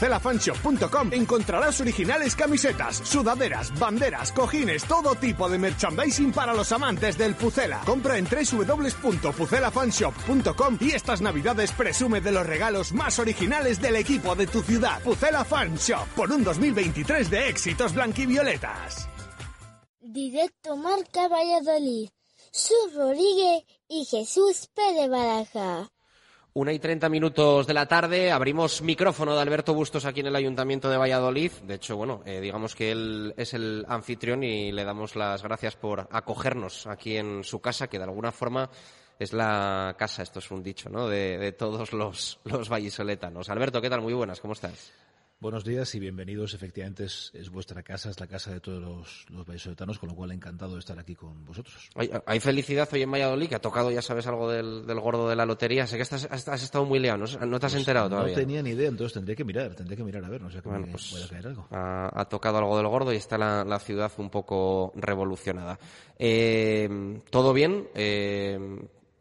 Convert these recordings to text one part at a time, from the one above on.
Pucelafanshop.com encontrarás originales camisetas, sudaderas, banderas, cojines, todo tipo de merchandising para los amantes del Pucela. Compra en www.pucelafanshop.com y estas navidades presume de los regalos más originales del equipo de tu ciudad. Pucela Fan Shop, por un 2023 de éxitos blanquivioletas. Directo Marca Valladolid. Sus Rodríguez y Jesús Pérez Baraja. Una y treinta minutos de la tarde, abrimos micrófono de Alberto Bustos aquí en el Ayuntamiento de Valladolid. De hecho, bueno, eh, digamos que él es el anfitrión y le damos las gracias por acogernos aquí en su casa, que de alguna forma es la casa, esto es un dicho, ¿no?, de, todos los, los vallisoletanos. Alberto, ¿qué tal? Muy buenas, ¿cómo estás? Buenos días y bienvenidos. Efectivamente, es, es vuestra casa, es la casa de todos los, los vallisoletanos, con lo cual encantado de estar aquí con vosotros. Hay, hay felicidad hoy en Valladolid, que ha tocado, ya sabes, algo del, del gordo de la lotería. Sé que estás, has, estado muy liado, ¿no, ¿No te has enterado todavía? No tenía ni idea, entonces tendría que mirar, tendría que mirar a ver, no sé que Bueno, pues, pueda caer algo. ha, ha tocado algo del gordo y está la, la ciudad un poco revolucionada. Eh, ¿Todo bien? Eh,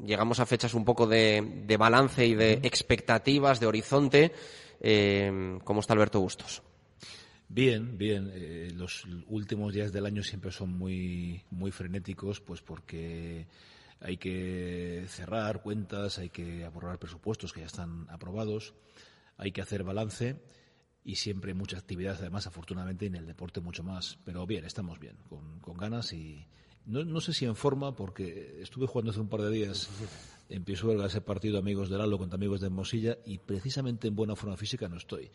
llegamos a fechas un poco de, de balance y de expectativas, de horizonte. Eh, ¿Cómo está Alberto Bustos? Bien, bien. eh, los últimos días del año siempre son muy, muy frenéticos, pues porque hay que cerrar cuentas, hay que aprobar presupuestos que ya están aprobados, hay que hacer balance y siempre mucha actividad, además, afortunadamente, y en el deporte mucho más. Pero bien, estamos bien, con, con ganas y no, no sé si en forma, porque estuve jugando hace un par de días en Pisuerga ese partido amigos del Aldo contra amigos de Mosilla y precisamente en buena forma física no estoy.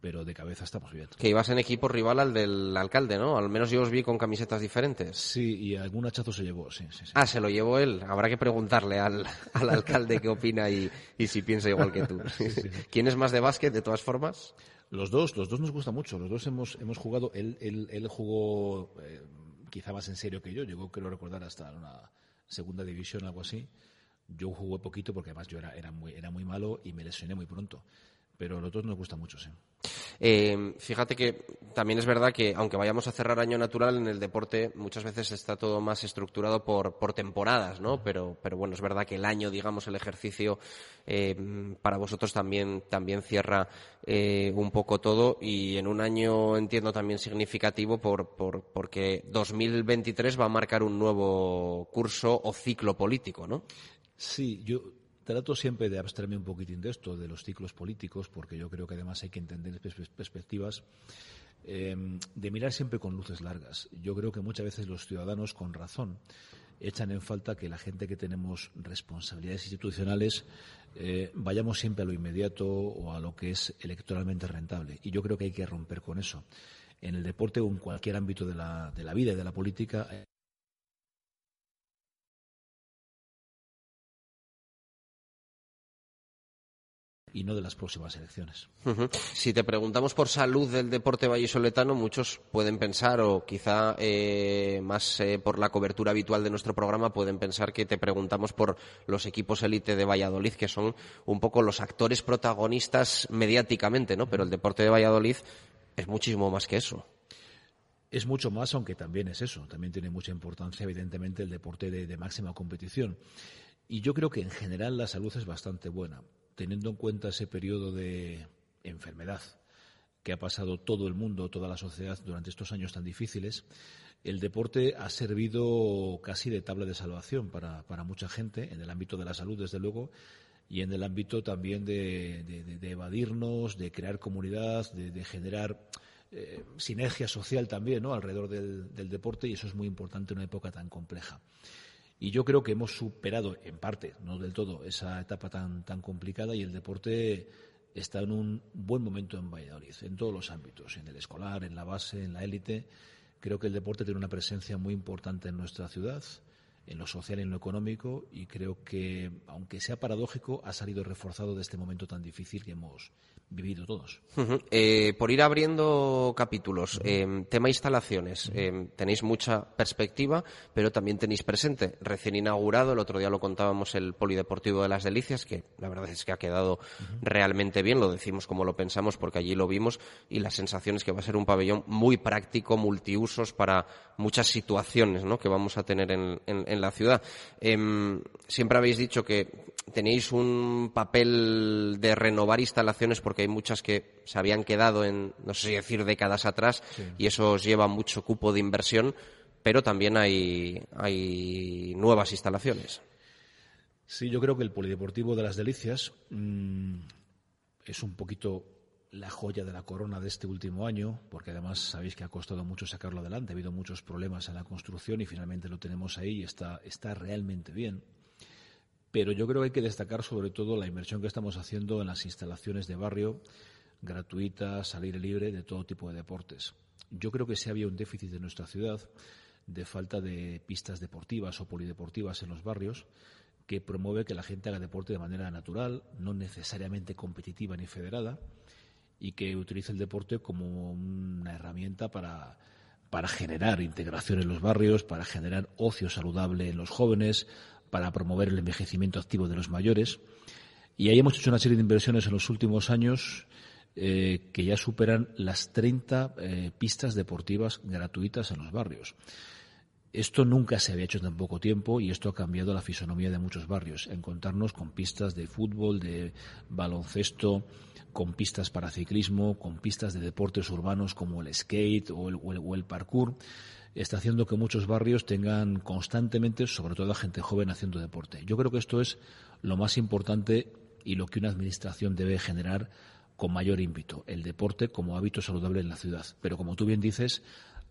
Pero de cabeza estamos bien. Que ibas en equipo rival al del alcalde, ¿no? Al menos yo os vi con camisetas diferentes. Sí, y algún hachazo se llevó, sí, sí, sí. Ah, se lo llevó él. Habrá que preguntarle al, al alcalde qué opina y, y si piensa igual que tú. ¿Quién es más de básquet, de todas formas? Los dos, los dos nos gusta mucho. Los dos hemos, hemos jugado. Él, él, él jugó eh, quizá más en serio que yo. Llegó, creo recordar, hasta una segunda división, algo así. Yo jugué poquito porque además yo era, era, muy, era muy malo y me lesioné muy pronto. Pero los dos nos gusta mucho, sí. Eh, fíjate que también es verdad que, aunque vayamos a cerrar año natural, en el deporte muchas veces está todo más estructurado por, por temporadas, ¿no? Pero, pero bueno, es verdad que el año, digamos, el ejercicio eh, para vosotros también, también cierra eh, un poco todo y en un año, entiendo, también significativo por, por, porque 2023 va a marcar un nuevo curso o ciclo político, ¿no? Sí, yo trato siempre de abstraerme un poquitín de esto, de los ciclos políticos, porque yo creo que además hay que entender pers- perspectivas, eh, de mirar siempre con luces largas. Yo creo que muchas veces los ciudadanos, con razón, echan en falta que la gente que tenemos responsabilidades institucionales eh, vayamos siempre a lo inmediato o a lo que es electoralmente rentable. Y yo creo que hay que romper con eso. En el deporte o en cualquier ámbito de la, de la vida y de la política y no de las próximas elecciones. Si te preguntamos por salud del deporte vallisoletano, muchos pueden pensar, o quizá eh, más eh, por la cobertura habitual de nuestro programa, pueden pensar que te preguntamos por los equipos élite de Valladolid, que son un poco los actores protagonistas mediáticamente, ¿no? Pero el deporte de Valladolid es muchísimo más que eso. Es mucho más, aunque también es eso. También tiene mucha importancia, evidentemente, el deporte de, de máxima competición. Y yo creo que en general la salud es bastante buena, teniendo en cuenta ese periodo de enfermedad que ha pasado todo el mundo, toda la sociedad durante estos años tan difíciles. El deporte ha servido casi de tabla de salvación para, mucha gente, en el ámbito de la salud, desde luego, y en el ámbito también de, evadirnos, de crear comunidad, de, generar eh, sinergia social también alrededor del deporte, y eso es muy importante en una época tan compleja. Y yo creo que hemos superado, en parte, no del todo, esa etapa tan, tan complicada y el deporte está en un buen momento en Valladolid, en todos los ámbitos, en el escolar, en la base, en la élite. Creo que el deporte tiene una presencia muy importante en nuestra ciudad, en lo social y en lo económico, y creo que, aunque sea paradójico, ha salido reforzado de este momento tan difícil que hemos vivido todos. Eh, por ir abriendo capítulos, eh, tema instalaciones, eh, tenéis mucha perspectiva, pero también tenéis presente. Recién inaugurado, el otro día lo contábamos, el Polideportivo de las Delicias, que la verdad es que ha quedado realmente bien, lo decimos como lo pensamos porque allí lo vimos, y la sensación es que va a ser un pabellón muy práctico, multiusos para muchas situaciones ¿no? que vamos a tener en, en- en la ciudad. Em, siempre habéis dicho que tenéis un papel de renovar instalaciones porque hay muchas que se habían quedado en, no sé si decir, décadas atrás y eso os lleva mucho cupo de inversión, pero también hay, hay nuevas instalaciones. Sí, yo creo que el Polideportivo de las Delicias mm, es un poquito la joya de la corona de este último año, porque además sabéis que ha costado mucho sacarlo adelante, ha habido muchos problemas en la construcción y finalmente lo tenemos ahí y está, está realmente bien. Pero yo creo que hay que destacar sobre todo la inversión que estamos haciendo en las instalaciones de barrio, gratuitas, al aire libre, de todo tipo de deportes. Yo creo que sí había un déficit en nuestra ciudad de falta de pistas deportivas o polideportivas en los barrios que promueve que la gente haga deporte de manera natural, no necesariamente competitiva ni federada, y que utilice el deporte como una herramienta para, para generar integración en los barrios, para generar ocio saludable en los jóvenes, para promover el envejecimiento activo de los mayores. Y ahí hemos hecho una serie de inversiones en los últimos años eh, que ya superan las 30 eh, pistas deportivas gratuitas en los barrios. Esto nunca se había hecho en tan poco tiempo y esto ha cambiado la fisonomía de muchos barrios. Encontrarnos con pistas de fútbol, de baloncesto, con pistas para ciclismo, con pistas de deportes urbanos como el skate o el, o el- o el parkour, está haciendo que muchos barrios tengan constantemente, sobre todo a gente joven, haciendo deporte. Yo creo que esto es lo más importante y lo que una administración debe generar con mayor ímpetu, el deporte como hábito saludable en la ciudad. Pero como tú bien dices,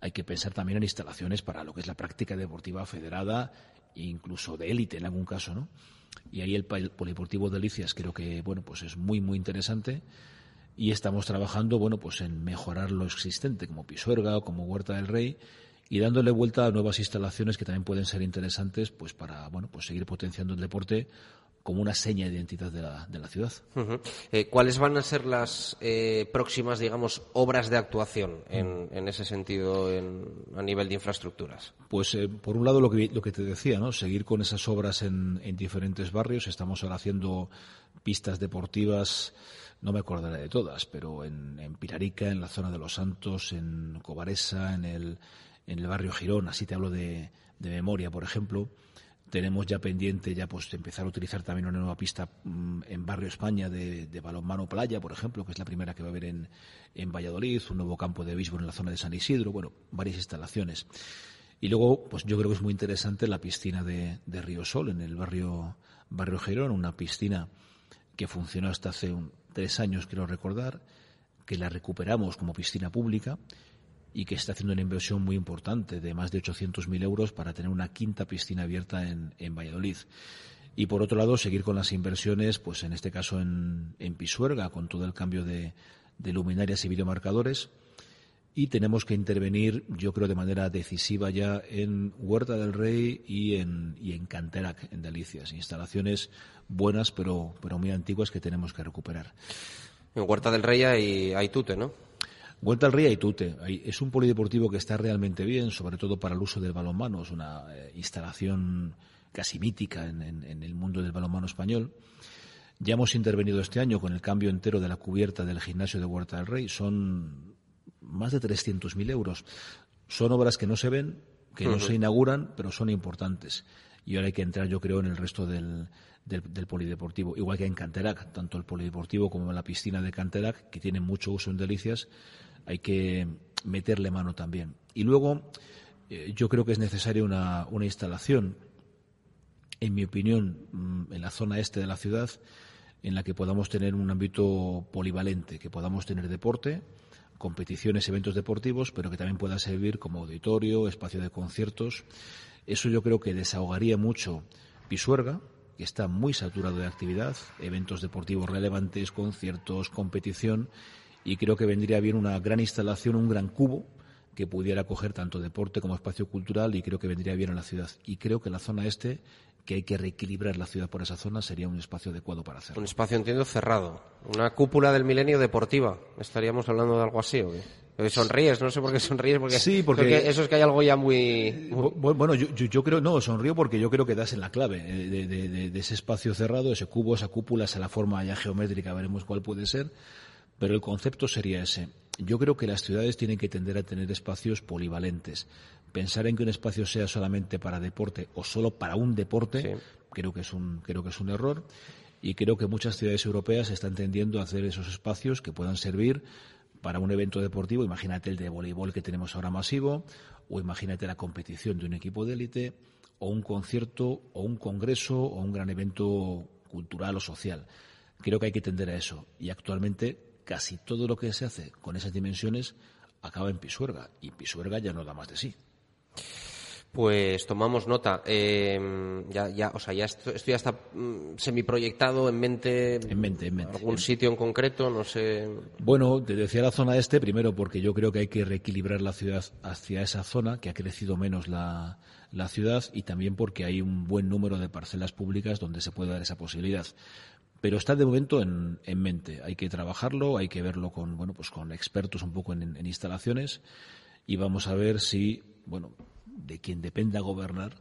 hay que pensar también en instalaciones para lo que es la práctica deportiva federada incluso de élite en algún caso, ¿no? Y ahí el, polideportivo de Delicias creo que bueno pues es muy muy interesante y estamos trabajando bueno pues en mejorar lo existente como Pisuerga o como Huerta del Rey y dándole vuelta a nuevas instalaciones que también pueden ser interesantes pues para bueno pues seguir potenciando el deporte como una seña de identidad de la, de la ciudad. Eh, ¿Cuáles van a ser las eh, próximas, digamos, obras de actuación en, en ese sentido en- a nivel de infraestructuras? Pues eh, por un lado lo que, lo que te decía, ¿no? Seguir con esas obras en, en diferentes barrios. Estamos ahora haciendo pistas deportivas, no me acordaré de todas, pero en, en Pirarica, en la zona de Los Santos, en Cobaresa, en el, en el barrio Girón, así te hablo de, de memoria, por ejemplo. Tenemos ya pendiente ya pues empezar a utilizar también una nueva pista mm, en Barrio España de, de balonmano playa, por ejemplo, que es la primera que va a haber en, en Valladolid, un nuevo campo de béisbol en la zona de San Isidro, bueno, varias instalaciones. Y luego, pues yo creo que es muy interesante la piscina de, de Río Sol, en el barrio, barrio Gerón, una piscina que funcionó hasta hace un- tres años, quiero recordar, que la recuperamos como piscina pública y que está haciendo una inversión muy importante de más de 800.000 euros para tener una quinta piscina abierta en, en Valladolid. Y por otro lado, seguir con las inversiones, pues en este caso en, en Pisuerga, con todo el cambio de, de luminarias y videomarcadores. Y tenemos que intervenir, yo creo, de manera decisiva ya en Huerta del Rey y en, y en Canterac, en Delicias. Instalaciones buenas, pero, pero muy antiguas que tenemos que recuperar. En Huerta del Rey hay, hay tute, ¿no? Vuelta al Ría y Tute. Es un polideportivo que está realmente bien, sobre todo para el uso del balonmano. Es una eh, instalación casi mítica en, en- en el mundo del balonmano español. Ya hemos intervenido este año con el cambio entero de la cubierta del gimnasio de Huerta del Rey. Son más de 300.000 euros. Son obras que no se ven, que no se inauguran, pero son importantes. Y ahora hay que entrar, yo creo, en el resto del, del, del polideportivo. Igual que en Canterac, tanto el polideportivo como la piscina de Canterac, que tienen mucho uso en Delicias, hay que meterle mano también. Y luego, eh, yo creo que es necesaria una, una instalación, en mi opinión, mm, en la zona este de la ciudad, en la que podamos tener un ámbito polivalente, que podamos tener deporte, competiciones, eventos deportivos, pero que también pueda servir como auditorio, espacio de conciertos. Eso yo creo que desahogaría mucho Pisuerga, que está muy saturado de actividad, eventos deportivos relevantes, conciertos, competición, y creo que vendría bien una gran instalación, un gran cubo que pudiera acoger tanto deporte como espacio cultural y creo que vendría bien a la ciudad. Y creo que la zona este que hay que reequilibrar la ciudad por esa zona, sería un espacio adecuado para hacerlo. Un espacio, entiendo, cerrado. Una cúpula del milenio deportiva. ¿Estaríamos hablando de algo así o qué? Sonríes, no sé por qué sonríes, porque, Sí, porque- eso es que hay algo ya muy... muy- Bu- Bueno, yo, yo- yo creo, no, sonrío porque yo creo que das en la clave eh, de, de- de- de ese espacio cerrado, ese cubo, esa cúpula, esa la forma ya geométrica, veremos cuál puede ser, pero el concepto sería ese. Yo creo que las ciudades tienen que tender a tener espacios polivalentes. Pensar en que un espacio sea solamente para deporte o solo para un deporte, Sí. creo que es un, creo que es un error. Y creo que muchas ciudades europeas están tendiendo a hacer esos espacios que puedan servir para un evento deportivo, imagínate el de voleibol que tenemos ahora masivo, o imagínate la competición de un equipo de élite, o un concierto, o un congreso, o un gran evento cultural o social. Creo que hay que tender a eso. Y actualmente casi todo lo que se hace con esas dimensiones acaba en Pisuerga. Y Pisuerga ya no da más de sí. Pues tomamos nota. Eh, ya, ya, o sea, ya esto, esto ya está mm, semiproyectado en mente. En mente, en mente. Algún sitio en concreto, no sé. Bueno, te decía la zona este, primero porque yo creo que hay que reequilibrar la ciudad hacia esa zona, que ha crecido menos la, la ciudad, y también porque hay un buen número de parcelas públicas donde se puede dar esa posibilidad. Pero está de momento en, en mente. Hay que trabajarlo, hay que verlo con, bueno, pues con expertos un poco en, en instalaciones, y vamos a ver si, bueno, de quien dependa gobernar,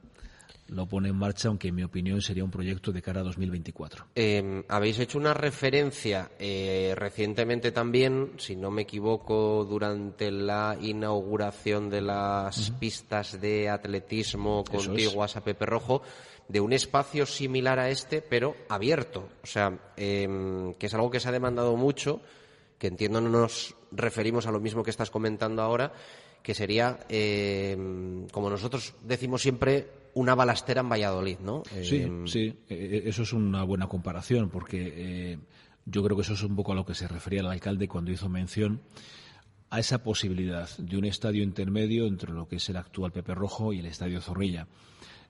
lo pone en marcha, aunque en mi opinión sería un proyecto de cara a 2024. Eh, habéis hecho una referencia eh, recientemente también, si no me equivoco, durante la inauguración de las pistas de atletismo es. contiguas a Pepe Rojo, de un espacio similar a este, pero abierto. O sea, eh, que es algo que se ha demandado mucho, que entiendo no nos referimos a lo mismo que estás comentando ahora, que sería, eh, como nosotros decimos siempre, una balastera en Valladolid, ¿no? Sí, Eh, sí, eh, eso es una buena comparación porque eh, yo creo que eso es un poco a lo que se refería el alcalde cuando hizo mención a esa posibilidad de un estadio intermedio entre lo que es el actual Pepe Rojo y el Estadio Zorrilla,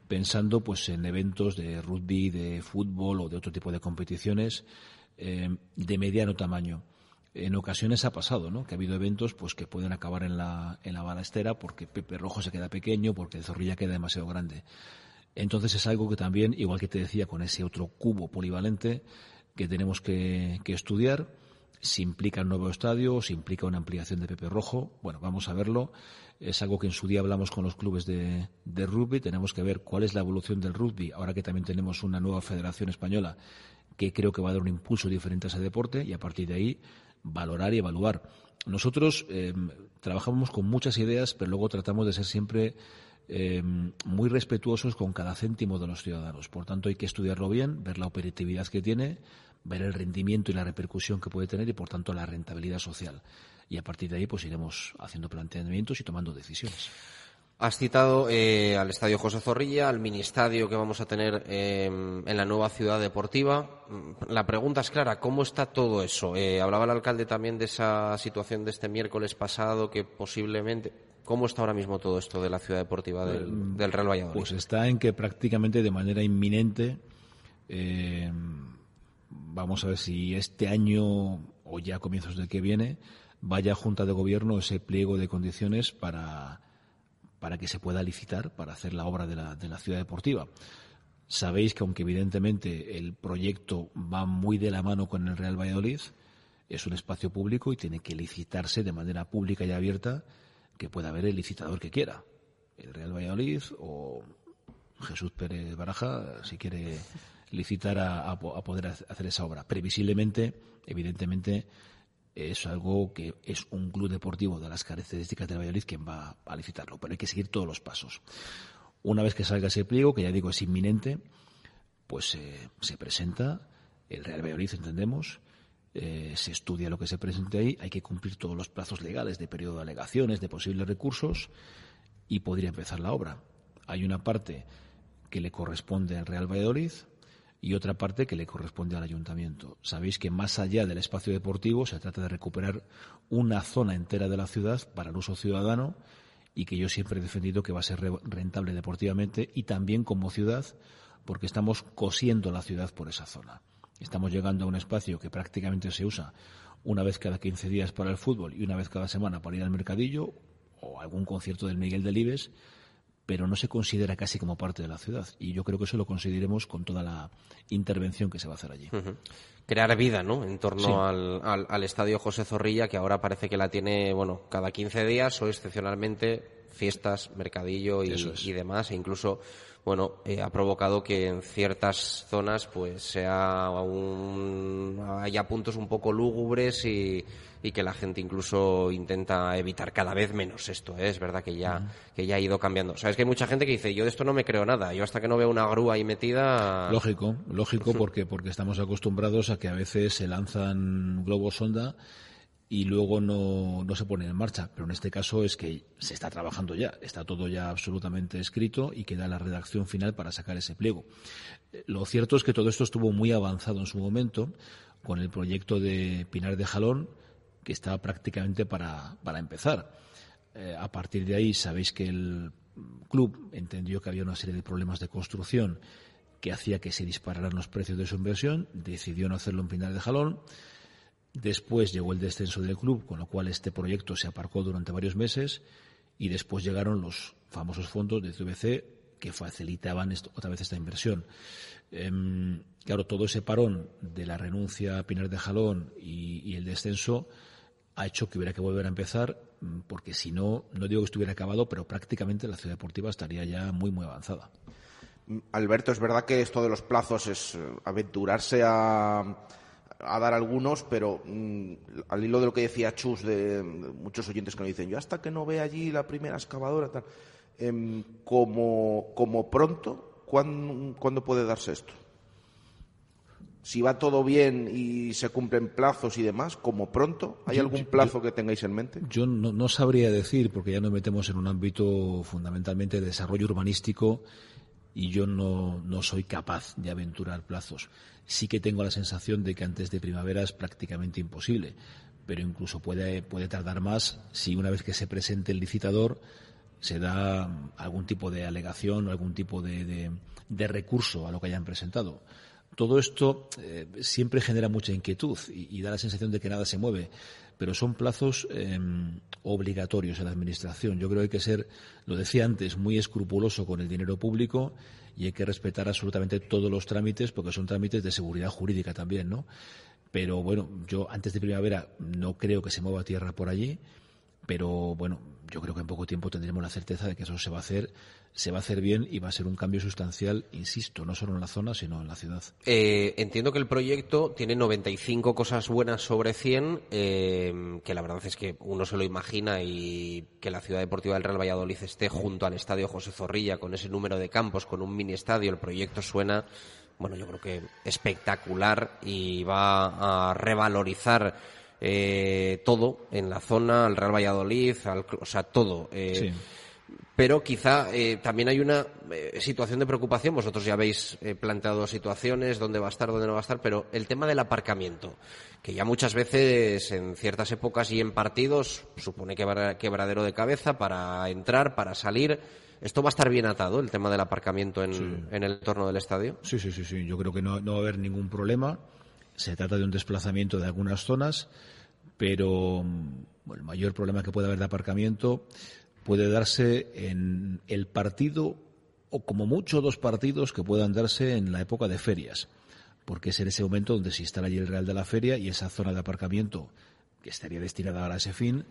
pensando pues en eventos de rugby, de fútbol o de otro tipo de competiciones eh, de mediano tamaño. En ocasiones ha pasado, ¿no? Que ha habido eventos pues que pueden acabar en la, en la balastera porque Pepe Rojo se queda pequeño, porque el Zorrilla queda demasiado grande. Entonces es algo que también, igual que te decía, con ese otro cubo polivalente que tenemos que, que estudiar, si implica un nuevo estadio, si implica una ampliación de Pepe Rojo, bueno, vamos a verlo. Es algo que en su día hablamos con los clubes de, de rugby, tenemos que ver cuál es la evolución del rugby, ahora que también tenemos una nueva federación española que creo que va a dar un impulso diferente a ese deporte y a partir de ahí valorar y evaluar. Nosotros eh, trabajamos con muchas ideas, pero luego tratamos de ser siempre eh, muy respetuosos con cada céntimo de los ciudadanos. Por tanto, hay que estudiarlo bien, ver la operatividad que tiene, ver el rendimiento y la repercusión que puede tener y, por tanto, la rentabilidad social. Y a partir de ahí, pues iremos haciendo planteamientos y tomando decisiones. Has citado eh, al Estadio José Zorrilla, al mini estadio que vamos a tener eh, en la nueva ciudad deportiva. Mm, La pregunta es clara, ¿cómo está todo eso? Eh, hablaba el alcalde también de esa situación de este miércoles pasado que posiblemente... ¿Cómo está ahora mismo todo esto de la ciudad deportiva del, del Real Valladolid? Pues está en que prácticamente de manera inminente eh, vamos a ver si este año o ya a comienzos del que viene vaya a Junta de Gobierno ese pliego de condiciones para, para que se pueda licitar para hacer la obra de la, de la ciudad deportiva. Sabéis que aunque evidentemente el proyecto va muy de la mano con el Real Valladolid, es un espacio público y tiene que licitarse de manera pública y abierta que pueda haber el licitador que quiera. El Real Valladolid o Jesús Pérez Baraja, si quiere licitar a, a po- a poder ha- hacer esa obra. Previsiblemente, evidentemente, es algo que es un club deportivo de las características del Valladolid quien va a licitarlo, pero hay que seguir todos los pasos. Una vez que salga ese pliego, que ya digo es inminente, pues eh, se presenta el Real Valladolid, entendemos, eh, se estudia lo que se presente ahí, hay que cumplir todos los plazos legales de periodo de alegaciones, de posibles recursos y podría empezar la obra. Hay una parte que le corresponde al Real Valladolid y otra parte que le corresponde al ayuntamiento. Sabéis que más allá del espacio deportivo se trata de recuperar una zona entera de la ciudad para el uso ciudadano y que yo siempre he defendido que va a ser re- rentable deportivamente y también como ciudad porque estamos cosiendo la ciudad por esa zona. Estamos llegando a un espacio que prácticamente se usa una vez cada 15 días para el fútbol y una vez cada semana para ir al mercadillo o algún concierto del Miguel Delibes, pero no se considera casi como parte de la ciudad. Y yo creo que eso lo conseguiremos con toda la intervención que se va a hacer allí. Crear vida, ¿no? En torno al, al, al, estadio José Zorrilla, que ahora parece que la tiene, bueno, cada 15 días o excepcionalmente fiestas, mercadillo y, y demás, e incluso bueno, eh, ha provocado que en ciertas zonas pues sea un, haya puntos un poco lúgubres y, y, que la gente incluso intenta evitar cada vez menos esto. ¿eh? Es verdad que ya, que ya ha ido cambiando. Sabes que hay mucha gente que dice, yo de esto no me creo nada, yo hasta que no veo una grúa ahí metida. Lógico, lógico, porque, porque estamos acostumbrados a que a veces se lanzan globos sonda y luego no, no se pone en marcha. Pero en este caso es que se está trabajando ya, está todo ya absolutamente escrito y queda la redacción final para sacar ese pliego. Eh, lo cierto es que todo esto estuvo muy avanzado en su momento con el proyecto de Pinar de Jalón, que estaba prácticamente para, para empezar. Eh, a partir de ahí sabéis que el club entendió que había una serie de problemas de construcción que hacía que se dispararan los precios de su inversión, decidió no hacerlo en Pinar de Jalón Después llegó el descenso del club, con lo cual este proyecto se aparcó durante varios meses y después llegaron los famosos fondos de CVC que facilitaban otra vez esta inversión. Em, claro, todo ese parón de la renuncia a Pinar de Jalón y, el descenso ha hecho que hubiera que volver a empezar, mm, porque si no, no digo que estuviera acabado, pero prácticamente la ciudad deportiva estaría ya muy, muy avanzada. Alberto, es verdad que esto de los plazos es eh, aventurarse a a dar algunos, pero mm, al hilo de lo que decía Chus, de, muchos oyentes que nos dicen, yo hasta que no ve allí la primera excavadora, tal, em, como, como pronto, ¿cuándo, puede darse esto? Si va todo bien y se cumplen plazos y demás, como pronto, ¿hay algún plazo que tengáis en mente? Yo no, no sabría decir, porque ya nos metemos en un ámbito fundamentalmente de desarrollo urbanístico y yo no, no soy capaz de aventurar plazos sí que tengo la sensación de que antes de primavera es prácticamente imposible, pero incluso puede, puede tardar más si una vez que se presente el licitador se da algún tipo de alegación o algún tipo de, de, recurso a lo que hayan presentado. Todo esto eh, siempre genera mucha inquietud y, da la sensación de que nada se mueve, pero son plazos em, obligatorios en la Administración. Yo creo que hay que ser, lo decía antes, muy escrupuloso con el dinero público y hay que respetar absolutamente todos los trámites porque son trámites de seguridad jurídica también, ¿no? Pero bueno, yo antes de primavera no creo que se mueva tierra por allí, pero bueno, yo creo que en poco tiempo tendremos la certeza de que eso se va a hacer, se va a hacer bien y va a ser un cambio sustancial, insisto, no solo en la zona, sino en la ciudad. Eh, entiendo que el proyecto tiene 95 cosas buenas sobre 100, eh, que la verdad es que uno se lo imagina y que la ciudad deportiva del Real Valladolid esté junto al estadio José Zorrilla con ese número de campos, con un mini estadio, el proyecto suena bueno, yo creo que espectacular y va a revalorizar eh, todo en la zona, al Real Valladolid, o sea, todo. Eh, pero quizá eh, también hay una eh, situación de preocupación. Vosotros ya habéis eh, planteado situaciones, dónde va a estar, dónde no va a estar, pero el tema del aparcamiento, que ya muchas veces en ciertas épocas y en partidos supone quebradero de cabeza para entrar, para salir. ¿Esto va a estar bien atado, el tema del aparcamiento en, en el entorno del estadio? Sí, sí, sí, sí. Yo creo que no, no va a haber ningún problema. Se trata de un desplazamiento de algunas zonas, pero mm, el mayor problema que puede haber de aparcamiento puede darse en el partido o como mucho dos partidos que puedan darse en la época de ferias, porque es en ese momento donde se instala allí el Real de la Feria y esa zona de aparcamiento que estaría destinada a ese fin,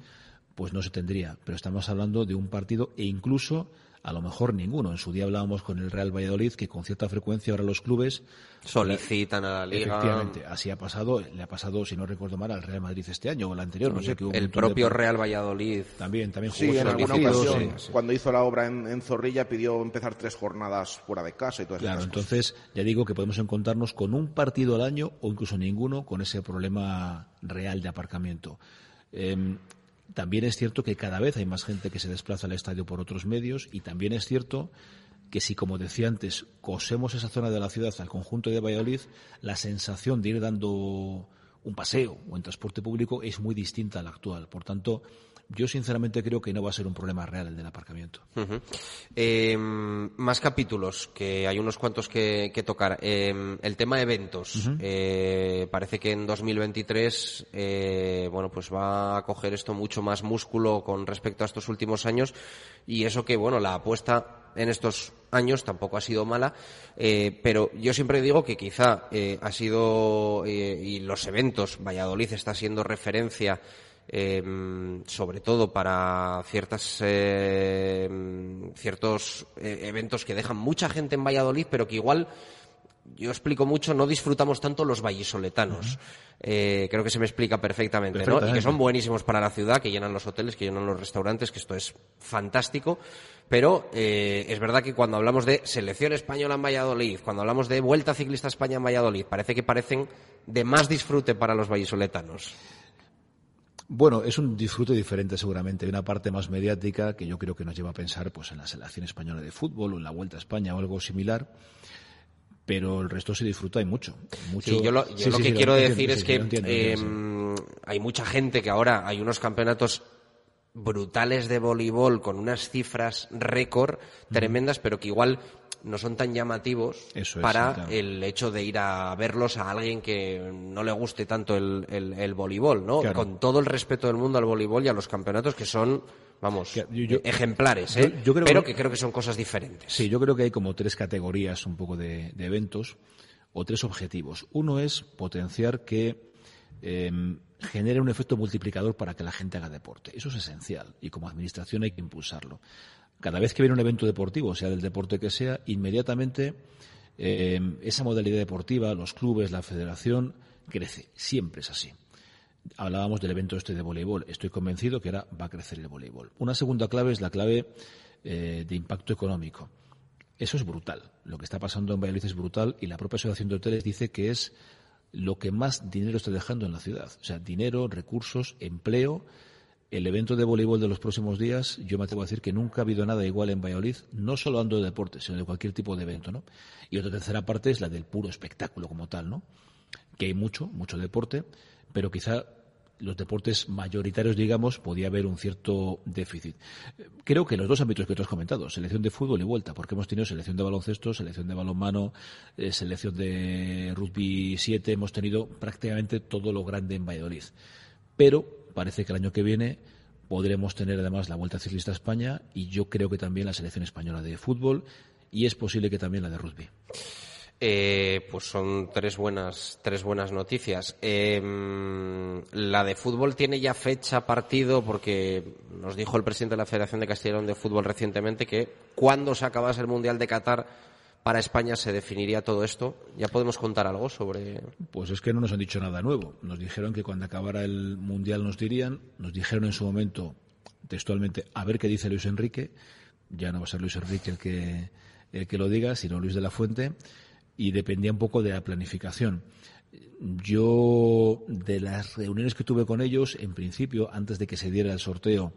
pues no se tendría. Pero estamos hablando de un partido e incluso a lo mejor ninguno. En su día hablábamos con el Real Valladolid que con cierta frecuencia ahora los clubes solicitan a la liga. Efectivamente, así ha pasado, le ha pasado, si no recuerdo mal, al Real Madrid este año o el anterior, no sé qué. El propio Real Valladolid también, también jugó sí, en alguna ocasión, cuando hizo la obra en, Zorrilla pidió empezar tres jornadas fuera de casa y todo eso. Claro, entonces ya digo que podemos encontrarnos con un partido al año o incluso ninguno con ese problema real de aparcamiento. Em, también es cierto que cada vez hay más gente que se desplaza al estadio por otros medios y también es cierto que si, como decía antes, cosemos esa zona de la ciudad al conjunto de Valladolid, la sensación de ir dando un paseo o en transporte público es muy distinta a la actual. Por tanto, yo sinceramente creo que no va a ser un problema real el del aparcamiento. Em, más capítulos, que hay unos cuantos que, tocar. Em, el tema de eventos. Eh, parece que en 2023 eh, bueno, pues va a coger esto mucho más músculo con respecto a estos últimos años y eso que, bueno, la apuesta en estos años tampoco ha sido mala, eh, pero yo siempre digo que quizá eh, ha sido, eh, y los eventos, Valladolid está siendo referencia eh, sobre todo para ciertas, eh, ciertos eventos que dejan mucha gente en Valladolid, pero que igual yo explico mucho, no disfrutamos tanto los vallisoletanos. Eh, creo que se me explica perfectamente, ¿no? Y que son buenísimos para la ciudad, que llenan los hoteles, que llenan los restaurantes, que esto es fantástico. Pero eh, es verdad que cuando hablamos de selección española en Valladolid, cuando hablamos de Vuelta Ciclista España en Valladolid, parece que parecen de más disfrute para los vallisoletanos. Bueno, es un disfrute diferente seguramente. Hay una parte más mediática que yo creo que nos lleva a pensar pues, en la selección española de fútbol o en la Vuelta a España o algo similar. Pero el resto se disfruta y mucho. mucho. Sí, yo lo, yo Sí, lo sí, que quiero entiendo, decir es que entiendo, eh, entiendo, hay mucha gente que ahora hay unos campeonatos brutales de voleibol con unas cifras récord tremendas, pero que igual no son tan llamativos Eso es, para sí, claro. el hecho de ir a verlos a alguien que no le guste tanto el, el, el voleibol, ¿no? Claro. Con todo el respeto del mundo al voleibol y a los campeonatos que son, vamos, Que- yo- yo- ejemplares, yo- ¿eh? yo creo pero que- que creo que son cosas diferentes. Sí, yo creo que hay como tres categorías un poco de, de eventos o tres objetivos. Uno es potenciar que eh, genere un efecto multiplicador para que la gente haga deporte. Eso es esencial y como administración hay que impulsarlo. Cada vez que viene un evento deportivo, sea del deporte que sea, inmediatamente eh, esa modalidad deportiva, los clubes, la federación, crece. Siempre es así. Hablábamos del evento este de voleibol. Estoy convencido que ahora va a crecer el voleibol. Una segunda clave es la clave eh, de impacto económico. Eso es brutal. Lo que está pasando en Valladolid es brutal y la propia Asociación de Hoteles dice que es lo que más dinero está dejando en la ciudad. O sea, dinero, recursos, empleo. El evento de voleibol de los próximos días, yo me atrevo a decir que nunca ha habido nada igual en Valladolid, no solo hablando de deporte, sino de cualquier tipo de evento, ¿no? Y otra tercera parte es la del puro espectáculo como tal, ¿no? Que hay mucho, mucho deporte, pero quizá los deportes mayoritarios, digamos, podía haber un cierto déficit. Creo que los dos ámbitos que tú has comentado, selección de fútbol y vuelta, porque hemos tenido selección de baloncesto, selección de balonmano, eh, selección de rugby 7, hemos tenido prácticamente todo lo grande en Valladolid. Pero parece que el año que viene podremos tener además la Vuelta Ciclista a España y yo creo que también la selección española de fútbol y es posible que también la de rugby. Eh, pues son tres buenas, tres buenas noticias. Eh, la de fútbol tiene ya fecha partido porque nos dijo el presidente de la Federación de Castellón de Fútbol recientemente que cuando se acabase el Mundial de Qatar para España se definiría todo esto. ¿Ya podemos contar algo sobre...? Pues es que no nos han dicho nada nuevo. Nos dijeron que cuando acabara el Mundial nos dirían, nos dijeron en su momento textualmente a ver qué dice Luis Enrique. Ya no va a ser Luis Enrique el que, el que lo diga, sino Luis de la Fuente. Y dependía un poco de la planificación. Yo, de las reuniones que tuve con ellos, en principio, antes de que se diera el sorteo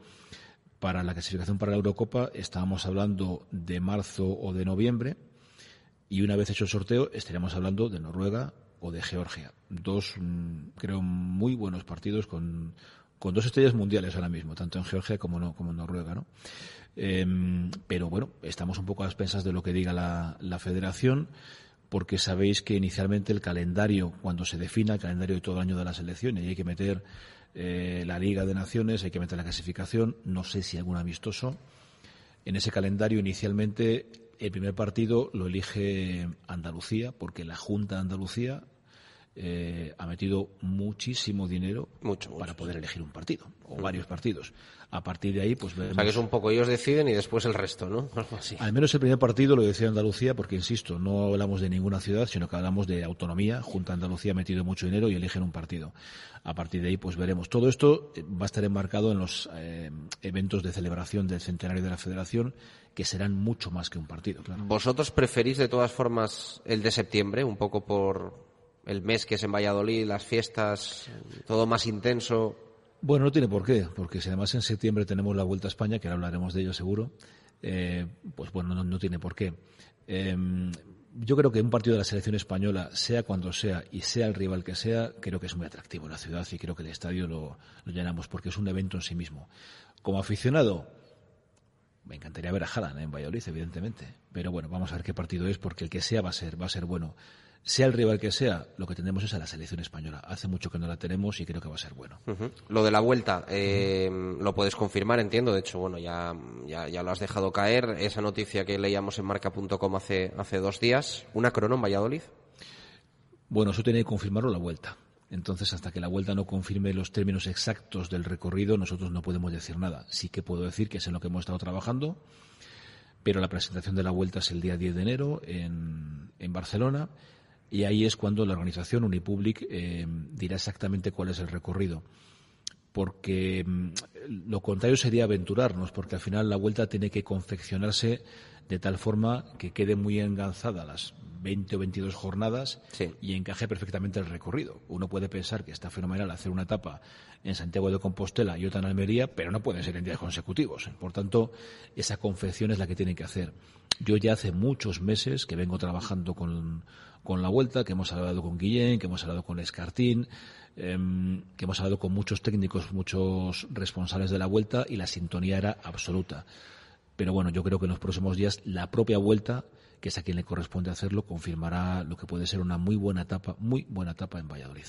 para la clasificación para la Eurocopa, estábamos hablando de marzo o de noviembre y una vez hecho el sorteo estaríamos hablando de Noruega o de Georgia. Dos, mm, creo, muy buenos partidos con, con dos estrellas mundiales ahora mismo, tanto en Georgia como, no, como en Noruega. ¿no? Em, pero bueno, estamos un poco a expensas de lo que diga la, la federación, porque sabéis que inicialmente el calendario, cuando se defina el calendario de todo el año de la selección, y hay que meter eh, la Liga de Naciones, hay que meter la clasificación, no sé si algún amistoso, en ese calendario inicialmente el primer partido lo elige Andalucía, porque la Junta de Andalucía eh, ha metido muchísimo dinero Mucho, para poder elegir un partido o varios partidos. A partir de ahí, pues O veremos. sea, que es un poco ellos deciden y después el resto, ¿no? Algo así. Al menos el primer partido lo decía Andalucía, porque insisto, no hablamos de ninguna ciudad, sino que hablamos de autonomía. Junta Andalucía ha metido mucho dinero y eligen un partido. A partir de ahí, pues veremos. Todo esto eh, va a estar enmarcado en los eh, eventos de celebración del centenario de la Federación, que serán mucho más que un partido, claro. ¿Vosotros preferís de todas formas el de septiembre, un poco por el mes que es en Valladolid, las fiestas, todo más intenso? Bueno, no tiene por qué, porque si además en septiembre tenemos la Vuelta a España, que ahora hablaremos de ello seguro, eh, pues bueno, no, tiene por qué. Eh, yo creo que un partido de la selección española, sea cuando sea y sea el rival que sea, creo que es muy atractivo en la ciudad y creo que el estadio lo, lo llenamos porque es un evento en sí mismo. Como aficionado, me encantaría ver a Haaland en Valladolid, evidentemente. Pero bueno, vamos a ver qué partido es, porque el que sea va a ser, va a ser bueno. Sea el rival que sea, lo que tenemos es a la selección española. Hace mucho que no la tenemos y creo que va a ser bueno. Lo de la vuelta, eh, lo puedes confirmar, entiendo. De hecho, bueno, ya, ya, ya lo has dejado caer. Esa noticia que leíamos en marca.com hace, hace dos días. ¿Una crono en Valladolid? Bueno, eso tiene que confirmarlo la vuelta. Entonces, hasta que la vuelta no confirme los términos exactos del recorrido, nosotros no podemos decir nada. Sí que puedo decir que es en lo que hemos estado trabajando, pero la presentación de la vuelta es el día 10 de enero en, en Barcelona y ahí es cuando la organización Unipublic eh, dirá exactamente cuál es el recorrido. Porque mm, lo contrario sería aventurarnos, porque al final la vuelta tiene que confeccionarse de tal forma que quede muy enganzada las 20 o 22 jornadas Sí. y encaje perfectamente el recorrido. Uno puede pensar que está fenomenal hacer una etapa en Santiago de Compostela y otra en Almería, pero no pueden ser en días consecutivos. Por tanto, esa confección es la que tienen que hacer. Yo ya hace muchos meses que vengo trabajando con, con la vuelta, que hemos hablado con Guillén, que hemos hablado con Escartín, em, que hemos hablado con muchos técnicos, muchos responsables de la vuelta y la sintonía era absoluta. Pero bueno, yo creo que en los próximos días la propia vuelta, que es a quien le corresponde hacerlo, confirmará lo que puede ser una muy buena etapa, muy buena etapa en Valladolid.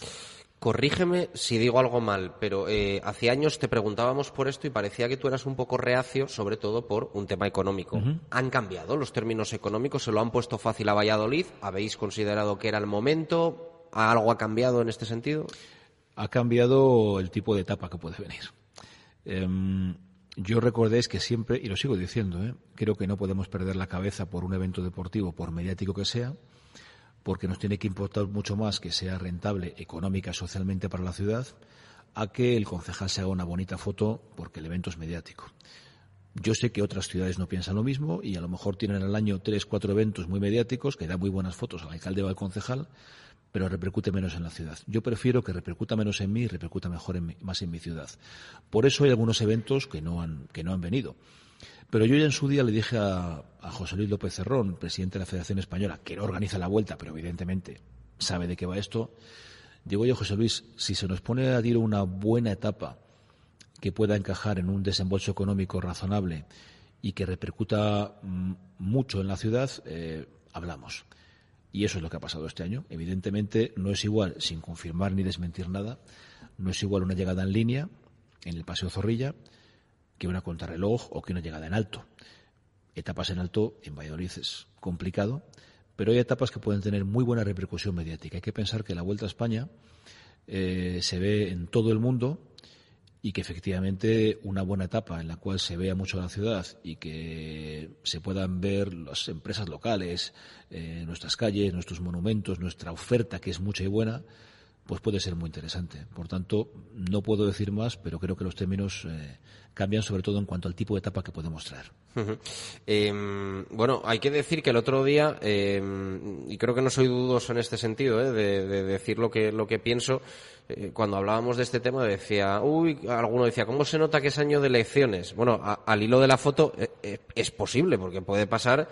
Corrígeme si digo algo mal, pero eh, hace años te preguntábamos por esto y parecía que tú eras un poco reacio, sobre todo por un tema económico. ¿Han cambiado los términos económicos? ¿Se lo han puesto fácil a Valladolid? ¿Habéis considerado que era el momento? ¿Algo ha cambiado en este sentido? ha cambiado el tipo de etapa que puede venir. Em, yo recordéis que siempre, y lo sigo diciendo, ¿eh? creo que no podemos perder la cabeza por un evento deportivo, por mediático que sea, porque nos tiene que importar mucho más que sea rentable económica, socialmente para la ciudad, a que el concejal se haga una bonita foto porque el evento es mediático. Yo sé que otras ciudades no piensan lo mismo y a lo mejor tienen al año tres, cuatro eventos muy mediáticos que dan muy buenas fotos al alcalde o al concejal, pero repercute menos en la ciudad. Yo prefiero que repercuta menos en mí y repercuta mejor en mi- más en mi ciudad. Por eso hay algunos eventos que no han, que no han venido. Pero yo ya en su día le dije a, José Luis López Cerrón, presidente de la Federación Española, que no organiza la vuelta, pero evidentemente sabe de qué va esto. Digo, oye, José Luis, si se nos pone a tiro una buena etapa que pueda encajar en un desembolso económico razonable y que repercuta mm, mucho en la ciudad, eh, hablamos. Y eso es lo que ha pasado este año. Evidentemente no es igual, sin confirmar ni desmentir nada, no es igual una llegada en línea en el Paseo Zorrilla que una contrarreloj o que una llegada en alto. Etapas en alto en Valladolid es complicado, pero hay etapas que pueden tener muy buena repercusión mediática. Hay que pensar que la Vuelta a España eh, se ve en todo el mundo y que efectivamente una buena etapa en la cual se vea mucho la ciudad y que se puedan ver las empresas locales, eh, nuestras calles, nuestros monumentos, nuestra oferta que es mucha y buena, pues puede ser muy interesante. Por tanto, no puedo decir más, pero creo que los términos eh, cambian sobre todo en cuanto al tipo de etapa que podemos traer. Eh, bueno, hay que decir que el otro día, eh, y creo que no soy dudoso en este sentido, eh, de, de decir lo que, lo que pienso, eh, cuando hablábamos de este tema decía, uy, alguno decía, ¿cómo se nota que es año de elecciones? Bueno, al hilo de la foto es posible, porque puede pasar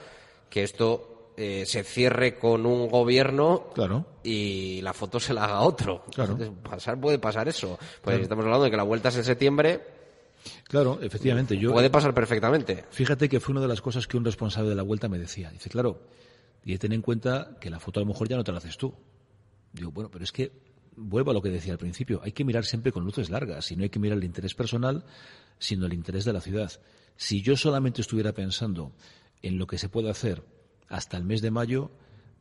que esto eh, se cierre con un gobierno Claro. y la foto se la haga otro. Claro. Entonces, pasar puede pasar eso. Pues estamos hablando de que la vuelta es en septiembre, Claro, efectivamente. Yo, puede pasar perfectamente. Fíjate que fue una de las cosas que un responsable de la vuelta me decía. Dice, claro, y ten en cuenta que la foto a lo mejor ya no te la haces tú. Digo, bueno, pero es que vuelvo a lo que decía al principio. Hay que mirar siempre con luces largas y no hay que mirar el interés personal, sino el interés de la ciudad. Si yo solamente estuviera pensando en lo que se puede hacer hasta el mes de mayo,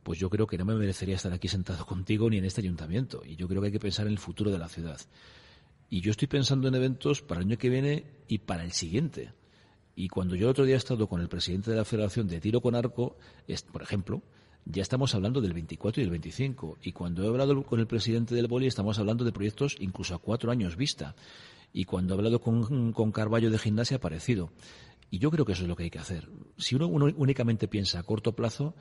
pues yo creo que no me merecería estar aquí sentado contigo ni en este ayuntamiento. Y yo creo que hay que pensar en el futuro de la ciudad. Y yo estoy pensando en eventos para el año que viene y para el siguiente. Y cuando yo el otro día he estado con el presidente de la Federación de Tiro con Arco, por ejemplo, ya estamos hablando del 24 y el 25. Y cuando he hablado con el presidente del Boli, estamos hablando de proyectos incluso a cuatro años vista. Y cuando he hablado con, con Carballo de Gimnasia, parecido. Y yo creo que eso es lo que hay que hacer. Si uno, uno únicamente piensa a corto plazo,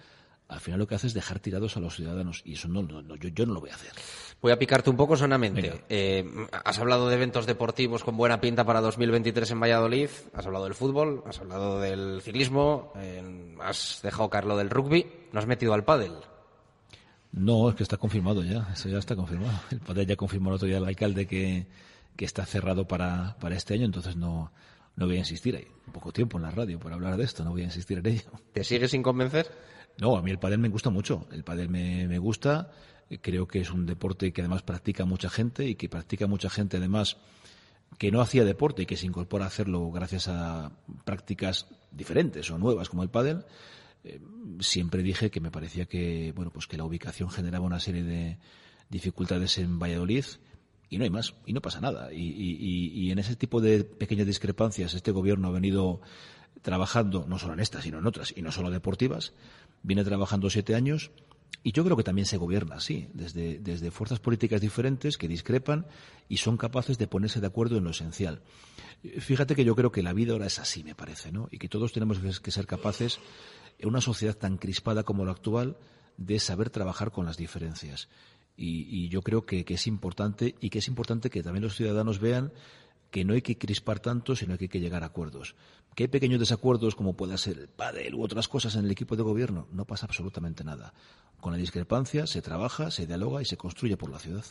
al final lo que hace es dejar tirados a los ciudadanos. Y eso no, no- no, yo, yo no lo voy a hacer. Voy a picarte un poco sanamente. Venga. Eh, has hablado de eventos deportivos con buena pinta para 2023 en Valladolid, has hablado del fútbol, has hablado del ciclismo, eh, has dejado caer lo del rugby, no has metido al pádel. No, es que está confirmado ya, eso ya está confirmado. El padre ya confirmó el otro día al alcalde que, que está cerrado para, para este año, entonces no, no voy a insistir. Hay poco tiempo en la radio para hablar de esto, no voy a insistir en ello. ¿Te sigues sin convencer? No, a mí el pádel me gusta mucho. El pádel me, me gusta. Creo que es un deporte que además practica mucha gente y que practica mucha gente además que no hacía deporte y que se incorpora a hacerlo gracias a prácticas diferentes o nuevas como el pádel. Eh, siempre dije que me parecía que bueno pues que la ubicación generaba una serie de dificultades en Valladolid y no hay más y no pasa nada y, en ese tipo de pequeñas discrepancias este gobierno ha venido trabajando no solo en estas sino en otras y no solo deportivas viene trabajando siete años y yo creo que también se gobierna así, desde, desde fuerzas políticas diferentes que discrepan y son capaces de ponerse de acuerdo en lo esencial. Fíjate que yo creo que la vida ahora es así, me parece, ¿no? Y que todos tenemos que ser capaces, en una sociedad tan crispada como la actual, de saber trabajar con las diferencias. Y, y yo creo que, que es importante y que es importante que también los ciudadanos vean que no hay que crispar tanto, sino que hay que llegar a acuerdos. Que hay pequeños desacuerdos, como pueda ser el pádel u otras cosas en el equipo de gobierno, no pasa absolutamente nada. Con la discrepancia se trabaja, se dialoga y se construye por la ciudad.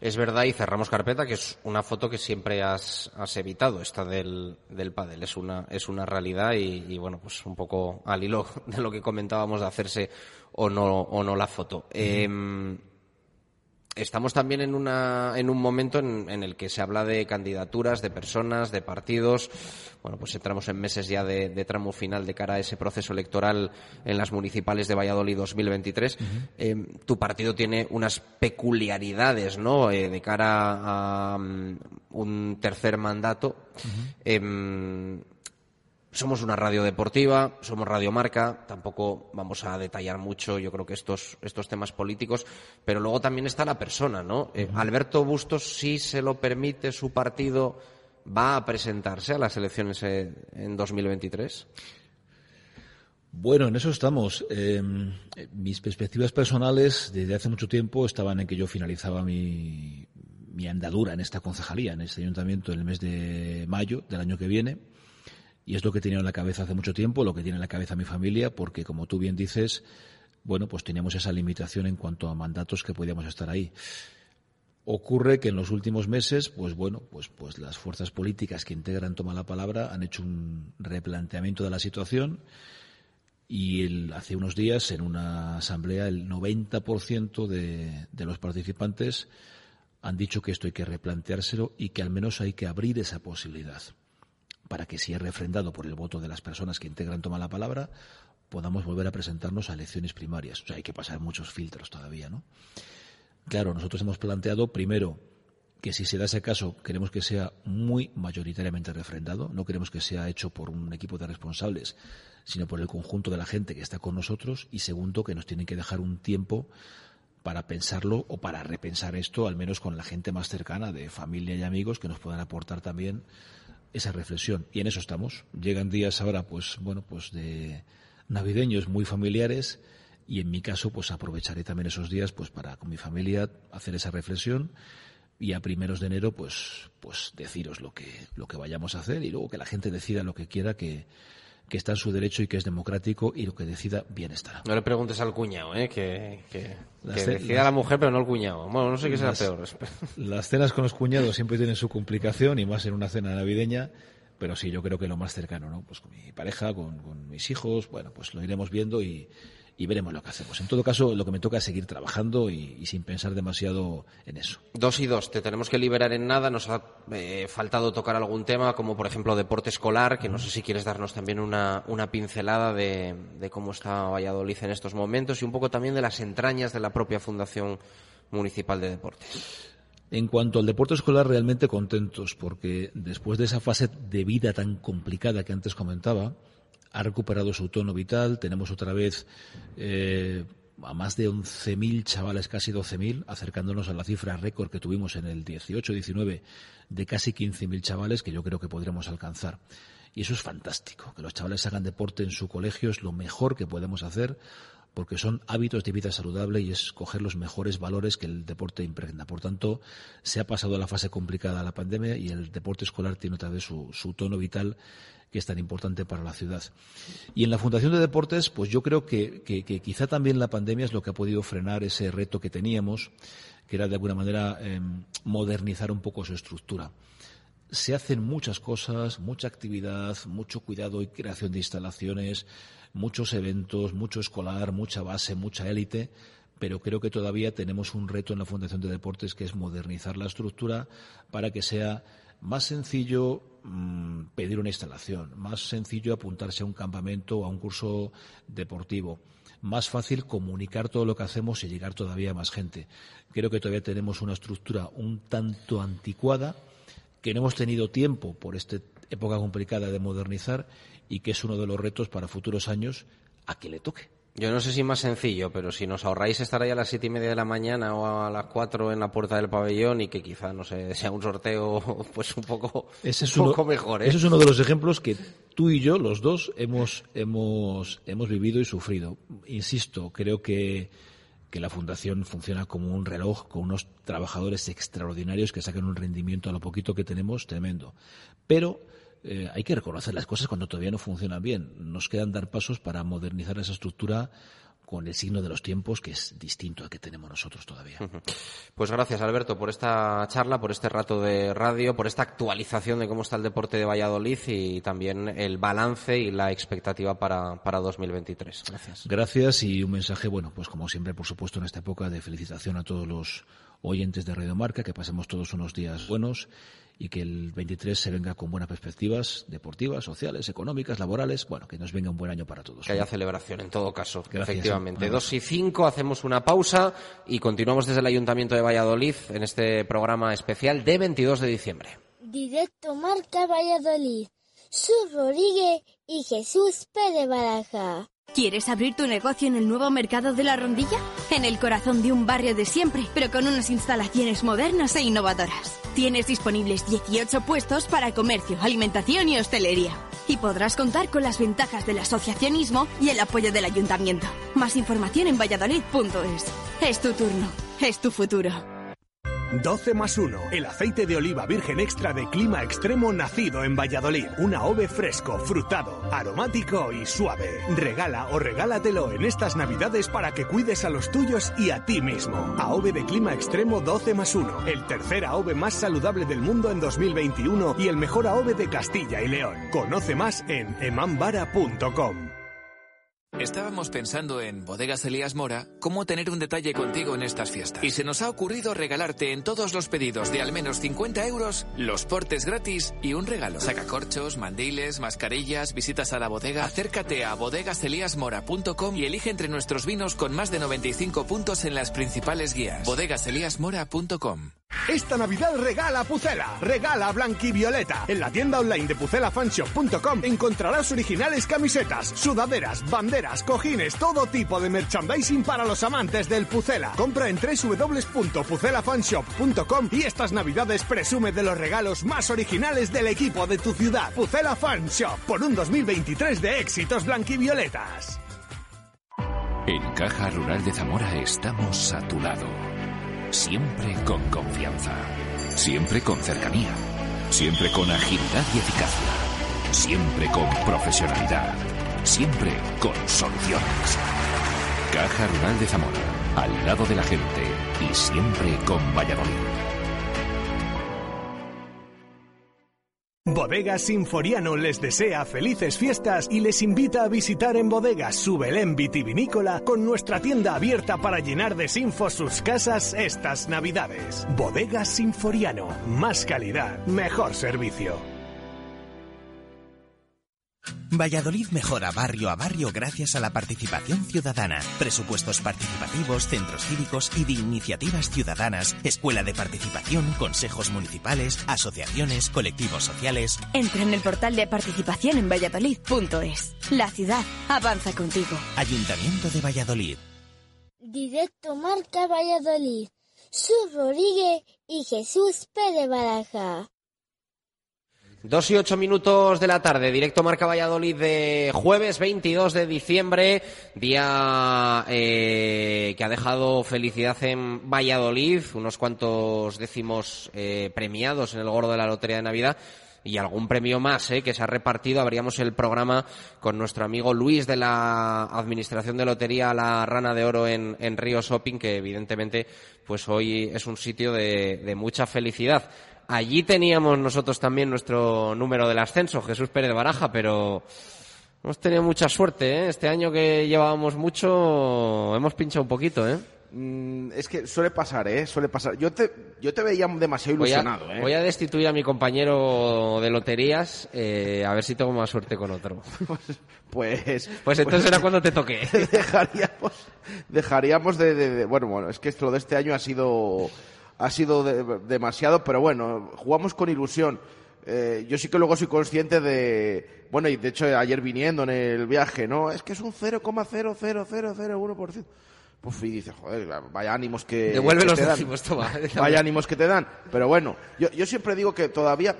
Es verdad, y cerramos carpeta, que es una foto que siempre has, has evitado, esta del, del pádel. Es una, es una realidad y, y, bueno, pues un poco al hilo de lo que comentábamos de hacerse o no, o no la foto. Estamos también en, una, en un momento en, en el que se habla de candidaturas, de personas, de partidos. Bueno, pues entramos en meses ya de, de tramo final de cara a ese proceso electoral en las municipales de Valladolid 2023. Eh, tu partido tiene unas peculiaridades, ¿no? Eh, de cara a mm, un tercer mandato. Somos una radio deportiva, somos radio marca, tampoco vamos a detallar mucho, yo creo que estos, estos temas políticos, pero luego también está la persona, ¿no? Eh, Alberto Bustos, si se lo permite su partido, va a presentarse a las elecciones en 2023. Bueno, en eso estamos. Eh, mis perspectivas personales desde hace mucho tiempo estaban en que yo finalizaba mi, mi andadura en esta concejalía, en este ayuntamiento, en el mes de mayo del año que viene. Y es lo que tenía en la cabeza hace mucho tiempo, lo que tiene en la cabeza mi familia, porque como tú bien dices, bueno, pues teníamos esa limitación en cuanto a mandatos que podíamos estar ahí. Ocurre que en los últimos meses, pues bueno, pues, pues las fuerzas políticas que integran Toma la Palabra han hecho un replanteamiento de la situación y hace unos días en una asamblea el 90% de, de los participantes han dicho que esto hay que replanteárselo y que al menos hay que abrir esa posibilidad para que si es refrendado por el voto de las personas que integran Toma la Palabra, podamos volver a presentarnos a elecciones primarias. O sea, hay que pasar muchos filtros todavía, ¿no? Claro, nosotros hemos planteado primero que si se da ese caso queremos que sea muy mayoritariamente refrendado, no queremos que sea hecho por un equipo de responsables, sino por el conjunto de la gente que está con nosotros y segundo que nos tienen que dejar un tiempo para pensarlo o para repensar esto, al menos con la gente más cercana de familia y amigos que nos puedan aportar también esa reflexión. Y en eso estamos. Llegan días ahora, pues, bueno, pues de navideños muy familiares y en mi caso, pues aprovecharé también esos días, pues para con mi familia hacer esa reflexión y a primeros de enero, pues, pues deciros lo que, lo que vayamos a hacer y luego que la gente decida lo que quiera, que, que está en su derecho y que es democrático y lo que decida bien estará. No le preguntes al cuñado, ¿eh? Que, que, Las que ce- decida las- la mujer, pero no el cuñado. Bueno, no sé qué será Las- peor. Las cenas con los cuñados siempre tienen su complicación y más en una cena navideña, pero sí, yo creo que lo más cercano, ¿no? Pues con mi pareja, con, con mis hijos, bueno, pues lo iremos viendo y, y veremos lo que hacemos. En todo caso, lo que me toca es seguir trabajando y, y sin pensar demasiado en eso. Dos y dos, te tenemos que liberar en nada. Nos ha eh, faltado tocar algún tema, como por ejemplo deporte escolar, que no sé si quieres darnos también una, una pincelada de, de cómo está Valladolid en estos momentos y un poco también de las entrañas de la propia Fundación Municipal de Deportes. En cuanto al deporte escolar, realmente contentos, porque después de esa fase de vida tan complicada que antes comentaba, ha recuperado su tono vital. Tenemos otra vez eh, a más de 11.000 chavales, casi 12.000, acercándonos a la cifra récord que tuvimos en el 18-19 de casi 15.000 chavales, que yo creo que podremos alcanzar. Y eso es fantástico, que los chavales hagan deporte en su colegio es lo mejor que podemos hacer porque son hábitos de vida saludable y es coger los mejores valores que el deporte impregna. Por tanto, se ha pasado la fase complicada de la pandemia y el deporte escolar tiene otra vez su, tono vital que es tan importante para la ciudad. Y en la Fundación de Deportes, pues yo creo que, quizá también la pandemia es lo que ha podido frenar ese reto que teníamos, que era de alguna manera eh, modernizar un poco su estructura se hacen muchas cosas, mucha actividad, mucho cuidado y creación de instalaciones, muchos eventos, mucho escolar, mucha base, mucha élite, pero creo que todavía tenemos un reto en la Fundación de Deportes que es modernizar la estructura para que sea más sencillo mm, pedir una instalación, más sencillo apuntarse a un campamento o a un curso deportivo, más fácil comunicar todo lo que hacemos y llegar todavía a más gente. Creo que todavía tenemos una estructura un tanto anticuada que no hemos tenido tiempo por esta época complicada de modernizar y que es uno de los retos para futuros años a que le toque. Yo no sé si más sencillo, pero si nos ahorráis estar ahí a las siete y media de la mañana o a las cuatro en la puerta del pabellón y que quizá, no sé, sea un sorteo pues un poco, ese es un uno, poco mejor. ¿eh? Ese es uno de los ejemplos que tú y yo, los dos, hemos, hemos, hemos vivido y sufrido. Insisto, creo que que la fundación funciona como un reloj con unos trabajadores extraordinarios que sacan un rendimiento a lo poquito que tenemos tremendo. Pero eh, hay que reconocer las cosas cuando todavía no funcionan bien. Nos quedan dar pasos para modernizar esa estructura con el signo de los tiempos que es distinto al que tenemos nosotros todavía. Pues gracias Alberto por esta charla, por este rato de radio, por esta actualización de cómo está el deporte de Valladolid y también el balance y la expectativa para, para 2023. Gracias. Gracias y un mensaje, bueno, pues como siempre, por supuesto, en esta época de felicitación a todos los oyentes de Radio Marca, que pasemos todos unos días buenos y que el 23 se venga con buenas perspectivas deportivas, sociales, económicas, laborales. Bueno, que nos venga un buen año para todos. Que haya celebración en todo caso, Gracias. efectivamente. Dos y cinco, hacemos una pausa y continuamos desde el Ayuntamiento de Valladolid en este programa especial de 22 de diciembre. Directo Marca Valladolid. Sus Rodríguez y Jesús Pérez Baraja. ¿Quieres abrir tu negocio en el nuevo mercado de la Rondilla? En el corazón de un barrio de siempre, pero con unas instalaciones modernas e innovadoras. Tienes disponibles 18 puestos para comercio, alimentación y hostelería. Y podrás contar con las ventajas del asociacionismo y el apoyo del ayuntamiento. Más información en valladolid.es. Es tu turno, es tu futuro. 12 más 1. El aceite de oliva virgen extra de clima extremo nacido en Valladolid. Un AOVE fresco, frutado, aromático y suave. Regala o regálatelo en estas navidades para que cuides a los tuyos y a ti mismo. AOVE de clima extremo 12 más 1. El tercer AOVE más saludable del mundo en 2021 y el mejor AOVE de Castilla y León. Conoce más en emambara.com. Estábamos pensando en Bodegas Elías Mora cómo tener un detalle contigo en estas fiestas. Y se nos ha ocurrido regalarte en todos los pedidos de al menos 50 euros los portes gratis y un regalo. Sacacorchos, mandiles, mascarillas, visitas a la bodega. Acércate a bodegaseliasmora.com y elige entre nuestros vinos con más de 95 puntos en las principales guías. bodegaseliasmora.com Esta Navidad regala Pucela, regala Blanquivioleta. En la tienda online de pucelafanshop.com encontrarás originales camisetas, sudaderas, banderas, cojines, todo tipo de merchandising para los amantes del Pucela. Compra en www.pucelafanshop.com y estas Navidades presume de los regalos más originales del equipo de tu ciudad. Pucela Fan Shop, por un 2023 de éxitos blanquivioletas. En Caja Rural de Zamora estamos a tu lado. Siempre con confianza. Siempre con cercanía. Siempre con agilidad y eficacia. Siempre con profesionalidad. Siempre con soluciones. Caja Rural de Zamora. Al lado de la gente. Y siempre con Valladolid. Bodegas Sinforiano les desea felices fiestas y les invita a visitar en Bodegas su Belén vitivinícola con nuestra tienda abierta para llenar de sinfos sus casas estas navidades. Bodegas Sinforiano, más calidad, mejor servicio. Valladolid mejora barrio a barrio gracias a la participación ciudadana, presupuestos participativos, centros cívicos y de iniciativas ciudadanas, escuela de participación, consejos municipales, asociaciones, colectivos sociales. Entra en el portal de participación en valladolid.es. La ciudad avanza contigo. Ayuntamiento de Valladolid. Directo Marca Valladolid. Sus Rodríguez y Jesús Pérez Baraja. Dos y ocho minutos de la tarde, directo Marca Valladolid de jueves 22 de diciembre, día eh, que ha dejado felicidad en Valladolid, unos cuantos décimos eh, premiados en el gordo de la Lotería de Navidad y algún premio más eh, que se ha repartido. Abríamos el programa con nuestro amigo Luis de la Administración de Lotería La Rana de Oro en, en Río Shopping, que evidentemente pues hoy es un sitio de, de mucha felicidad. Allí teníamos nosotros también nuestro número del ascenso, Jesús Pérez de Baraja, pero hemos tenido mucha suerte, ¿eh? Este año que llevábamos mucho, hemos pinchado un poquito, ¿eh? Mm, es que suele pasar, ¿eh? Suele pasar. Yo te, yo te veía demasiado Voy a, ilusionado, ¿eh? voy a destituir a mi compañero de loterías, eh, a ver si tengo más suerte con otro. Pues, Pues entonces era cuando te toqué. dejaríamos, dejaríamos de, de- de- bueno, bueno, es que esto de este año ha sido, ha sido de- demasiado, pero bueno, jugamos con ilusión. Eh, yo sí que luego soy consciente de, bueno, y de hecho ayer viniendo en el viaje, ¿no? Es que es un 0,00001%. Pues y dices, joder, vaya ánimos que, Devuelve que los te dan. décimos, toma. Vaya ánimos que te dan. Pero bueno, yo, yo siempre digo que todavía,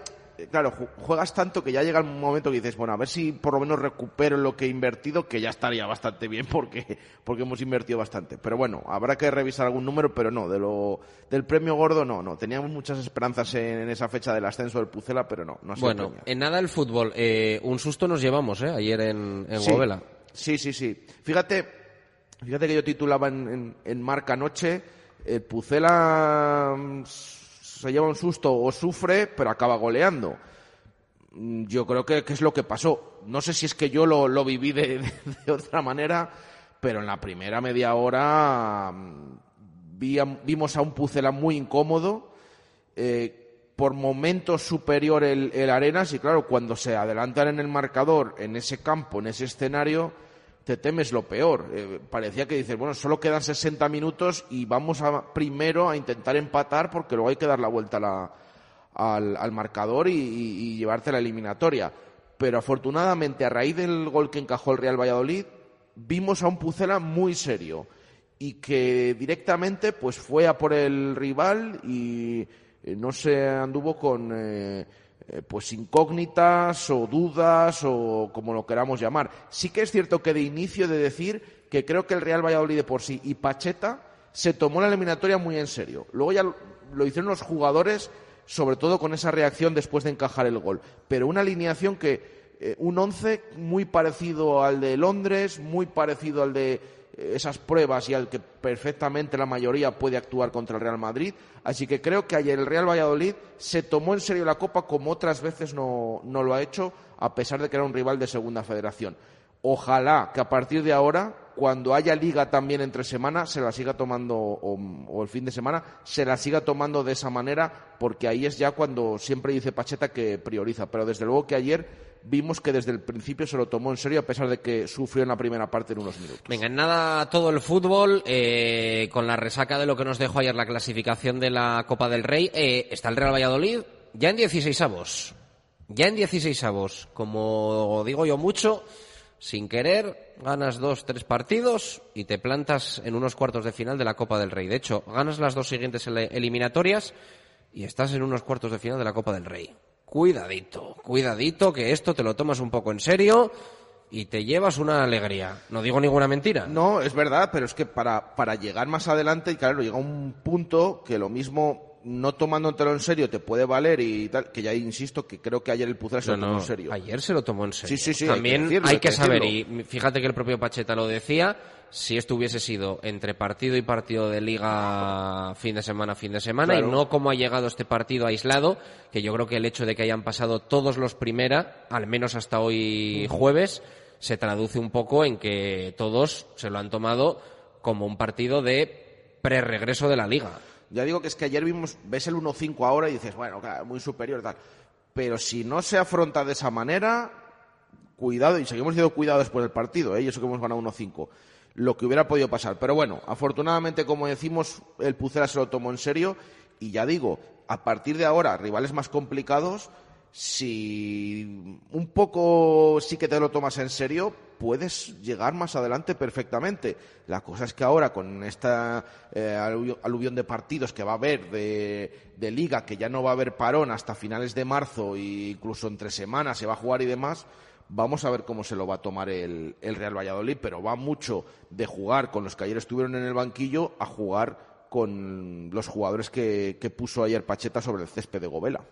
claro, ju- juegas tanto que ya llega el momento que dices, bueno, a ver si por lo menos recupero lo que he invertido, que ya estaría bastante bien porque, porque hemos invertido bastante. Pero bueno, habrá que revisar algún número, pero no, de lo, del premio gordo no, no. Teníamos muchas esperanzas en, en esa fecha del ascenso del Pucela, pero no, Bueno, en nada el fútbol. Eh, un susto nos llevamos, ¿eh? Ayer en, en Sí. Govela. Sí, sí, sí. Fíjate, fíjate que yo titulaba en, en, en Marca anoche, el Pucela mm, se lleva un susto o sufre, pero acaba goleando. Mm, Yo creo que, es lo que pasó. No sé si es que yo lo, lo viví de, otra manera, pero en la primera media hora mm, vimos a un Pucela muy incómodo. eh, por momentos superior el, el Arenas y claro, cuando se adelantan en el marcador, en ese campo, en ese escenario, te temes lo peor. Eh, parecía que dices, bueno, solo quedan 60 minutos y vamos a, primero a intentar empatar porque luego hay que dar la vuelta al, al marcador y, y- y llevarte la eliminatoria. Pero afortunadamente, a raíz del gol que encajó el Real Valladolid, vimos a un Pucela muy serio y que directamente pues fue a por el rival y eh, no se anduvo con eh, eh, pues incógnitas o dudas o como lo queramos llamar. Sí que es cierto que de inicio de decir que creo que el Real Valladolid de por sí y Pacheta se tomó la eliminatoria muy en serio. Luego ya lo, hicieron los jugadores, sobre todo con esa reacción después de encajar el gol. Pero una alineación que eh, un 11 muy parecido al de Londres, muy parecido al de esas pruebas y al que perfectamente la mayoría puede actuar contra el Real Madrid. Así que creo que ayer el Real Valladolid se tomó en serio la Copa como otras veces no, no lo ha hecho, a pesar de que era un rival de segunda federación. Ojalá que a partir de ahora, cuando haya liga también entre semana, se la siga tomando, o, o el fin de semana, se la siga tomando de esa manera, porque ahí es ya cuando siempre dice Pacheta que prioriza. Pero desde luego que ayer vimos que desde el principio se lo tomó en serio, a pesar de que sufrió en la primera parte en unos minutos. Venga, en nada todo el fútbol, eh, con la resaca de lo que nos dejó ayer la clasificación de la Copa del Rey, eh, está el Real Valladolid ya en 16 avos. Ya en 16 avos. Como digo yo mucho, sin querer, ganas dos, tres partidos y te plantas en unos cuartos de final de la Copa del Rey. De hecho, ganas las dos siguientes eliminatorias y estás en unos cuartos de final de la Copa del Rey. Cuidadito, cuidadito, que esto te lo tomas un poco en serio y te llevas una alegría. No digo ninguna mentira. No, es verdad, pero es que para, para llegar más adelante, y claro, llega un punto que lo mismo, no tomándotelo en serio, te puede valer y tal, que ya insisto que creo que ayer el Pucela se No, lo tomó no, en serio. Ayer se lo tomó en serio. Sí, sí, sí, hay que También decirlo, hay hay que saber, y fíjate que el propio Pacheta lo decía, si esto hubiese sido entre partido y partido de liga fin de semana, fin de semana, Claro. y no como ha llegado este partido aislado, que yo creo que el hecho de que hayan pasado todos los primera, al menos hasta hoy jueves, se traduce un poco en que todos se lo han tomado como un partido de pre-regreso de la liga. Ya digo que es que ayer vimos, ves el 1-5 ahora y dices, bueno, claro, muy superior y tal. Pero si no se afronta de esa manera, cuidado, y seguimos diciendo cuidado después del partido, ¿eh? y eso que hemos ganado 1-5, lo que hubiera podido pasar. Pero bueno, afortunadamente, como decimos, el Pucela se lo tomó en serio, y ya digo, a partir de ahora, rivales más complicados, si un poco sí que te lo tomas en serio, puedes llegar más adelante perfectamente. La cosa es que ahora, con esta eh, alu- aluvión de partidos que va a haber de, de liga, que ya no va a haber parón hasta finales de marzo e incluso entre semanas se va a jugar y demás, vamos a ver cómo se lo va a tomar el, el Real Valladolid, pero va mucho de jugar con los que ayer estuvieron en el banquillo a jugar con los jugadores que, que puso ayer Pacheta sobre el césped de Govela.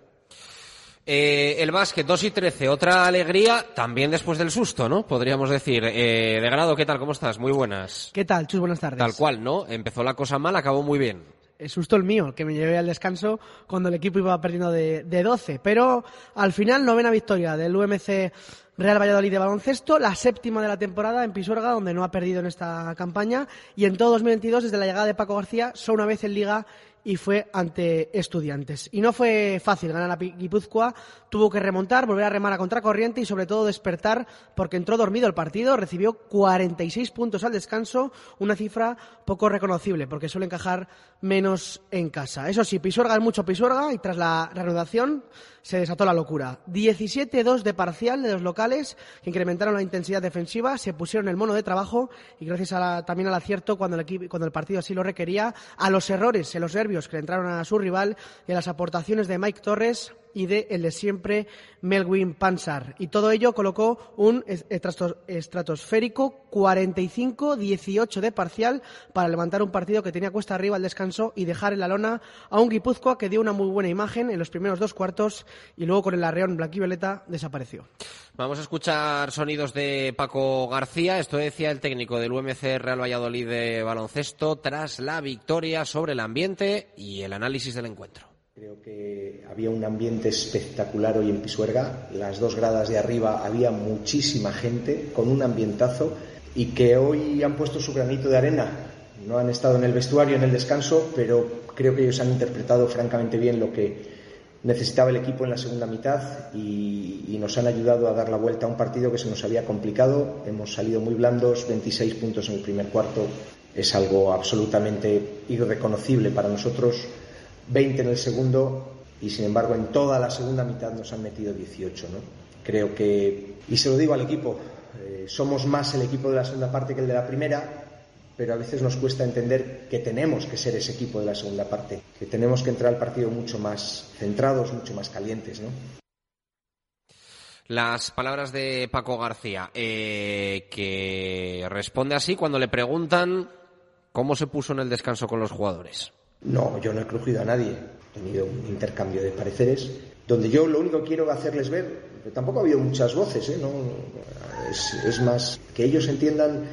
Eh, el básquet 2 y 13, otra alegría, también después del susto, ¿no? Podríamos decir. Eh, de grado, ¿qué tal? ¿Cómo estás? Muy buenas. ¿Qué tal, Chus? Buenas tardes. Tal cual, ¿no? Empezó la cosa mal, acabó muy bien. el susto el mío, que me llevé al descanso cuando el equipo iba perdiendo de, de 12. Pero al final, novena victoria del UMC Real Valladolid de baloncesto, la séptima de la temporada en Pisuerga, donde no ha perdido en esta campaña. Y en todo 2022, desde la llegada de Paco García, solo una vez en Liga y fue ante estudiantes. Y no fue fácil ganar a Guipúzcoa, tuvo que remontar, volver a remar a contracorriente y sobre todo despertar porque entró dormido el partido, recibió 46 puntos al descanso, una cifra poco reconocible porque suele encajar menos en casa. Eso sí, Pisuerga es mucho Pisuerga y tras la reanudación se desató la locura. 17-2 de parcial de los locales que incrementaron la intensidad defensiva, se pusieron el mono de trabajo y gracias a también al acierto cuando el, equipo, cuando el partido así lo requería, a los errores, en los nervios que le entraron a su rival y a las aportaciones de Mike Torres y de el de siempre Melwin Pansar. Y todo ello colocó un estratosférico 45-18 de parcial para levantar un partido que tenía cuesta arriba al descanso y dejar en la lona a un Guipúzcoa que dio una muy buena imagen en los primeros dos cuartos y luego con el arreón blanquivioleta desapareció. Vamos a escuchar sonidos de Paco García. Esto decía el técnico del UMC Real Valladolid de baloncesto tras la victoria sobre el ambiente y el análisis del encuentro. Creo que había un ambiente espectacular hoy en Pisuerga. Las dos gradas de arriba había muchísima gente con un ambientazo y que hoy han puesto su granito de arena. No han estado en el vestuario, en el descanso, pero creo que ellos han interpretado francamente bien lo que necesitaba el equipo en la segunda mitad y, y, nos han ayudado a dar la vuelta a un partido que se nos había complicado. Hemos salido muy blandos, 26 puntos en el primer cuarto. Es algo absolutamente irreconocible para nosotros 20 en el segundo y sin embargo en toda la segunda mitad nos han metido 18. ¿no? Creo que, y se lo digo al equipo, eh, somos más el equipo de la segunda parte que el de la primera, pero a veces nos cuesta entender que tenemos que ser ese equipo de la segunda parte, que tenemos que entrar al partido mucho más centrados, mucho más calientes. ¿no? Las palabras de Paco García, eh, que responde así cuando le preguntan cómo se puso en el descanso con los jugadores. No, yo no he crujido a nadie. He tenido un intercambio de pareceres donde yo lo único que quiero hacerles ver, tampoco ha habido muchas voces, ¿eh? no, es, es, más que ellos entiendan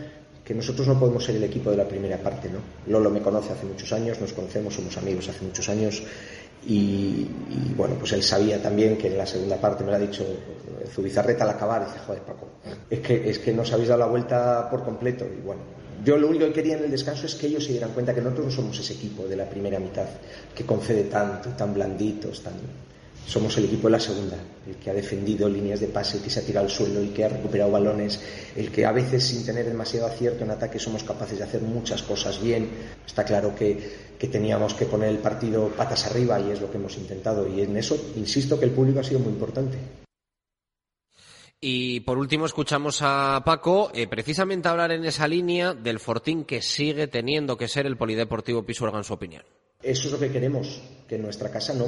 que nosotros no podemos ser el equipo de la primera parte. ¿no? Lolo me conoce hace muchos años, nos conocemos, somos amigos hace muchos años y, y bueno, pues él sabía también que en la segunda parte me lo ha dicho Zubizarreta al acabar, dice, joder Paco, es que, es que nos habéis dado la vuelta por completo y bueno, yo lo único que quería en el descanso es que ellos se dieran cuenta que nosotros no somos ese equipo de la primera mitad que concede tanto, tan blanditos, tan... Somos el equipo de la segunda, el que ha defendido líneas de pase, el que se ha tirado al suelo, el que ha recuperado balones, el que a veces sin tener demasiado acierto en ataque somos capaces de hacer muchas cosas bien. Está claro que, que teníamos que poner el partido patas arriba y es lo que hemos intentado. Y en eso, insisto, que el público ha sido muy importante. Y por último escuchamos a Paco eh, precisamente hablar en esa línea del fortín que sigue teniendo que ser el Polideportivo Pisuerga en su opinión. Eso es lo que queremos, que en nuestra casa no.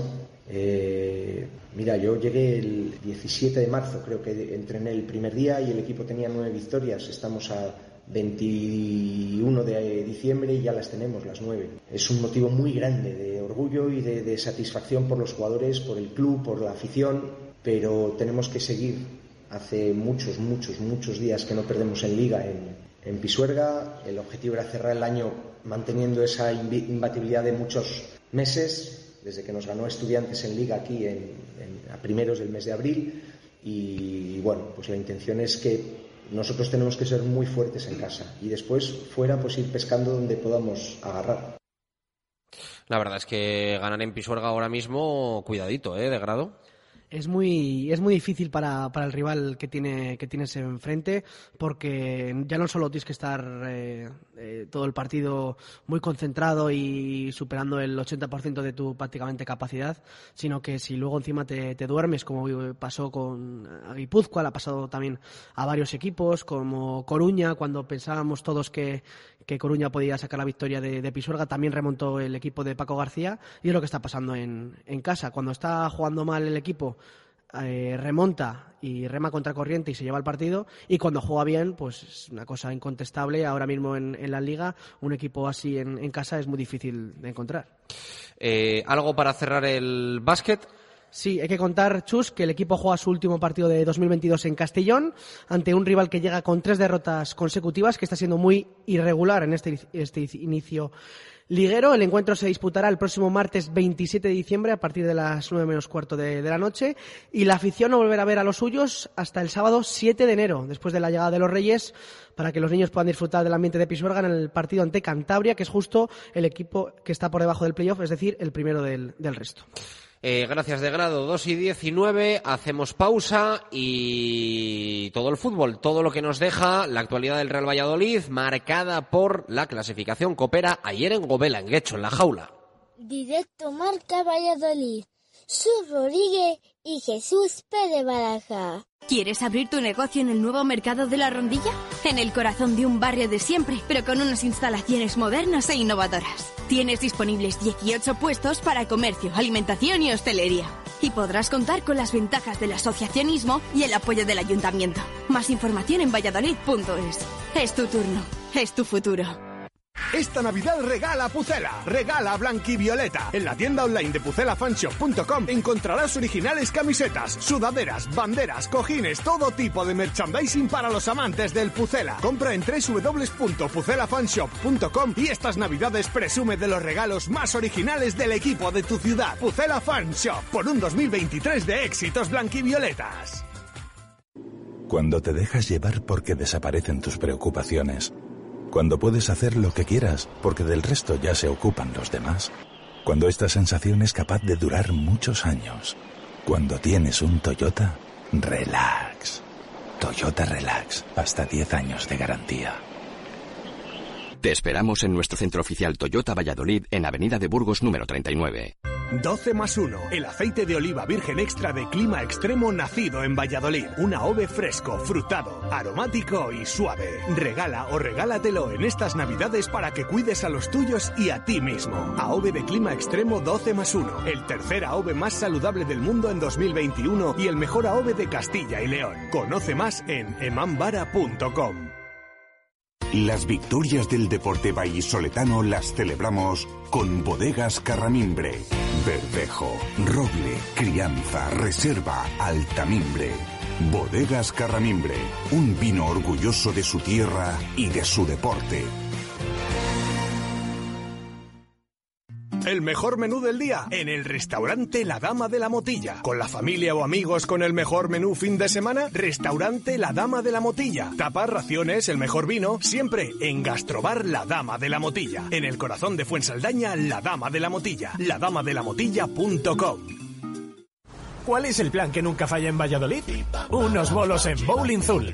Eh, mira, yo llegué el 17 de marzo, creo que entrené el primer día y el equipo tenía nueve victorias. Estamos a 21 de diciembre y ya las tenemos, las nueve. Es un motivo muy grande de orgullo y de, de satisfacción por los jugadores, por el club, por la afición, pero tenemos que seguir Hace muchos, muchos, muchos días que no perdemos en liga en, en Pisuerga. El objetivo era cerrar el año manteniendo esa imbatibilidad de muchos meses, desde que nos ganó Estudiantes en liga aquí en, a primeros del mes de abril. Y bueno, pues la intención es que nosotros tenemos que ser muy fuertes en casa y después fuera pues ir pescando donde podamos agarrar. La verdad es que ganar en Pisuerga ahora mismo, cuidadito, ¿eh? De grado es muy, es muy difícil para, para el rival que, tiene, que tienes enfrente porque ya no solo tienes que estar eh, eh, todo el partido muy concentrado y superando el 80% de tu prácticamente capacidad, sino que si luego encima te, te duermes, como pasó con Guipúzcoa, ha pasado también a varios equipos, como Coruña, cuando pensábamos todos que, que Coruña podía sacar la victoria de, de, Pisuerga, también remontó el equipo de Paco García y es lo que está pasando en, en casa. Cuando está jugando mal el equipo, eh, remonta y rema contra corriente y se lleva el partido y cuando juega bien pues es una cosa incontestable. Ahora mismo en, en la liga un equipo así en, en, casa es muy difícil de encontrar. Eh, algo para cerrar el básquet Sí, hay que contar, Chus, que el equipo juega su último partido de 2022 en Castellón ante un rival que llega con tres derrotas consecutivas, que está siendo muy irregular en este, este inicio liguero. El encuentro se disputará el próximo martes 27 de diciembre a partir de las 9 menos cuarto de, de la noche y la afición no volverá a ver a los suyos hasta el sábado 7 de enero, después de la llegada de los Reyes, para que los niños puedan disfrutar del ambiente de Pisuerga en el partido ante Cantabria, que es justo el equipo que está por debajo del playoff, es decir, el primero del, del resto. Eh, gracias de grado 2 y 19, hacemos pausa y todo el fútbol, todo lo que nos deja la actualidad del Real Valladolid, marcada por la clasificación coopera ayer en Gobela, en Guecho, en la jaula. Directo Marca Valladolid. Su Rodríguez y Jesús Pérez Baraja. ¿Quieres abrir tu negocio en el nuevo mercado de la Rondilla? En el corazón de un barrio de siempre, pero con unas instalaciones modernas e innovadoras. Tienes disponibles 18 puestos para comercio, alimentación y hostelería. Y podrás contar con las ventajas del asociacionismo y el apoyo del ayuntamiento. Más información en valladolid.es. Es tu turno, es tu futuro. Esta Navidad regala Pucela, regala Blanquivioleta. En la tienda online de pucelafanshop.com encontrarás originales camisetas, sudaderas, banderas, cojines, todo tipo de merchandising para los amantes del Pucela. Compra en www.pucelafanshop.com y estas Navidades presume de los regalos más originales del equipo de tu ciudad. Pucela Fan Shop, por un 2023 de éxitos blanquivioletas. Cuando te dejas llevar porque desaparecen tus preocupaciones. Cuando puedes hacer lo que quieras porque del resto ya se ocupan los demás. Cuando esta sensación es capaz de durar muchos años. Cuando tienes un Toyota, relax. Toyota Relax, hasta 10 años de garantía. Te esperamos en nuestro centro oficial Toyota Valladolid en Avenida de Burgos número 39. 12 más 1. El aceite de oliva virgen extra de clima extremo nacido en Valladolid. Un AOVE fresco, frutado, aromático y suave. Regala o regálatelo en estas navidades para que cuides a los tuyos y a ti mismo. AOVE de clima extremo 12 más 1. El tercer AOVE más saludable del mundo en 2021 y el mejor AOVE de Castilla y León. Conoce más en emambara.com. Las victorias del deporte vallisoletano las celebramos con bodegas Carramimbre. Verdejo, Roble, Crianza, Reserva, Altamimbre. Bodegas Carramimbre, un vino orgulloso de su tierra y de su deporte. El mejor menú del día en el restaurante La Dama de la Motilla. Con la familia o amigos con el mejor menú fin de semana, restaurante La Dama de la Motilla. Tapas, raciones, el mejor vino, siempre en Gastrobar La Dama de la Motilla. En el corazón de Fuensaldaña, La Dama de la Motilla. Ladamadelamotilla.com. ¿Cuál es el plan que nunca falla en Valladolid? Unos bolos en Bowling Zul.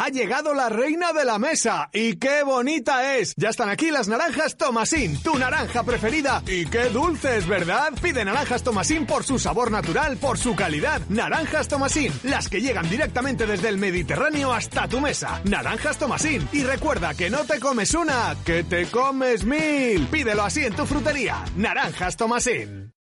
Ha llegado la reina de la mesa y qué bonita es. Ya están aquí las naranjas Tomasín, tu naranja preferida. Y qué dulces, ¿verdad? Pide naranjas Tomasín por su sabor natural, por su calidad. Naranjas Tomasín, las que llegan directamente desde el Mediterráneo hasta tu mesa. Naranjas Tomasín. Y recuerda que no te comes una, que te comes mil. Pídelo así en tu frutería. Naranjas Tomasín.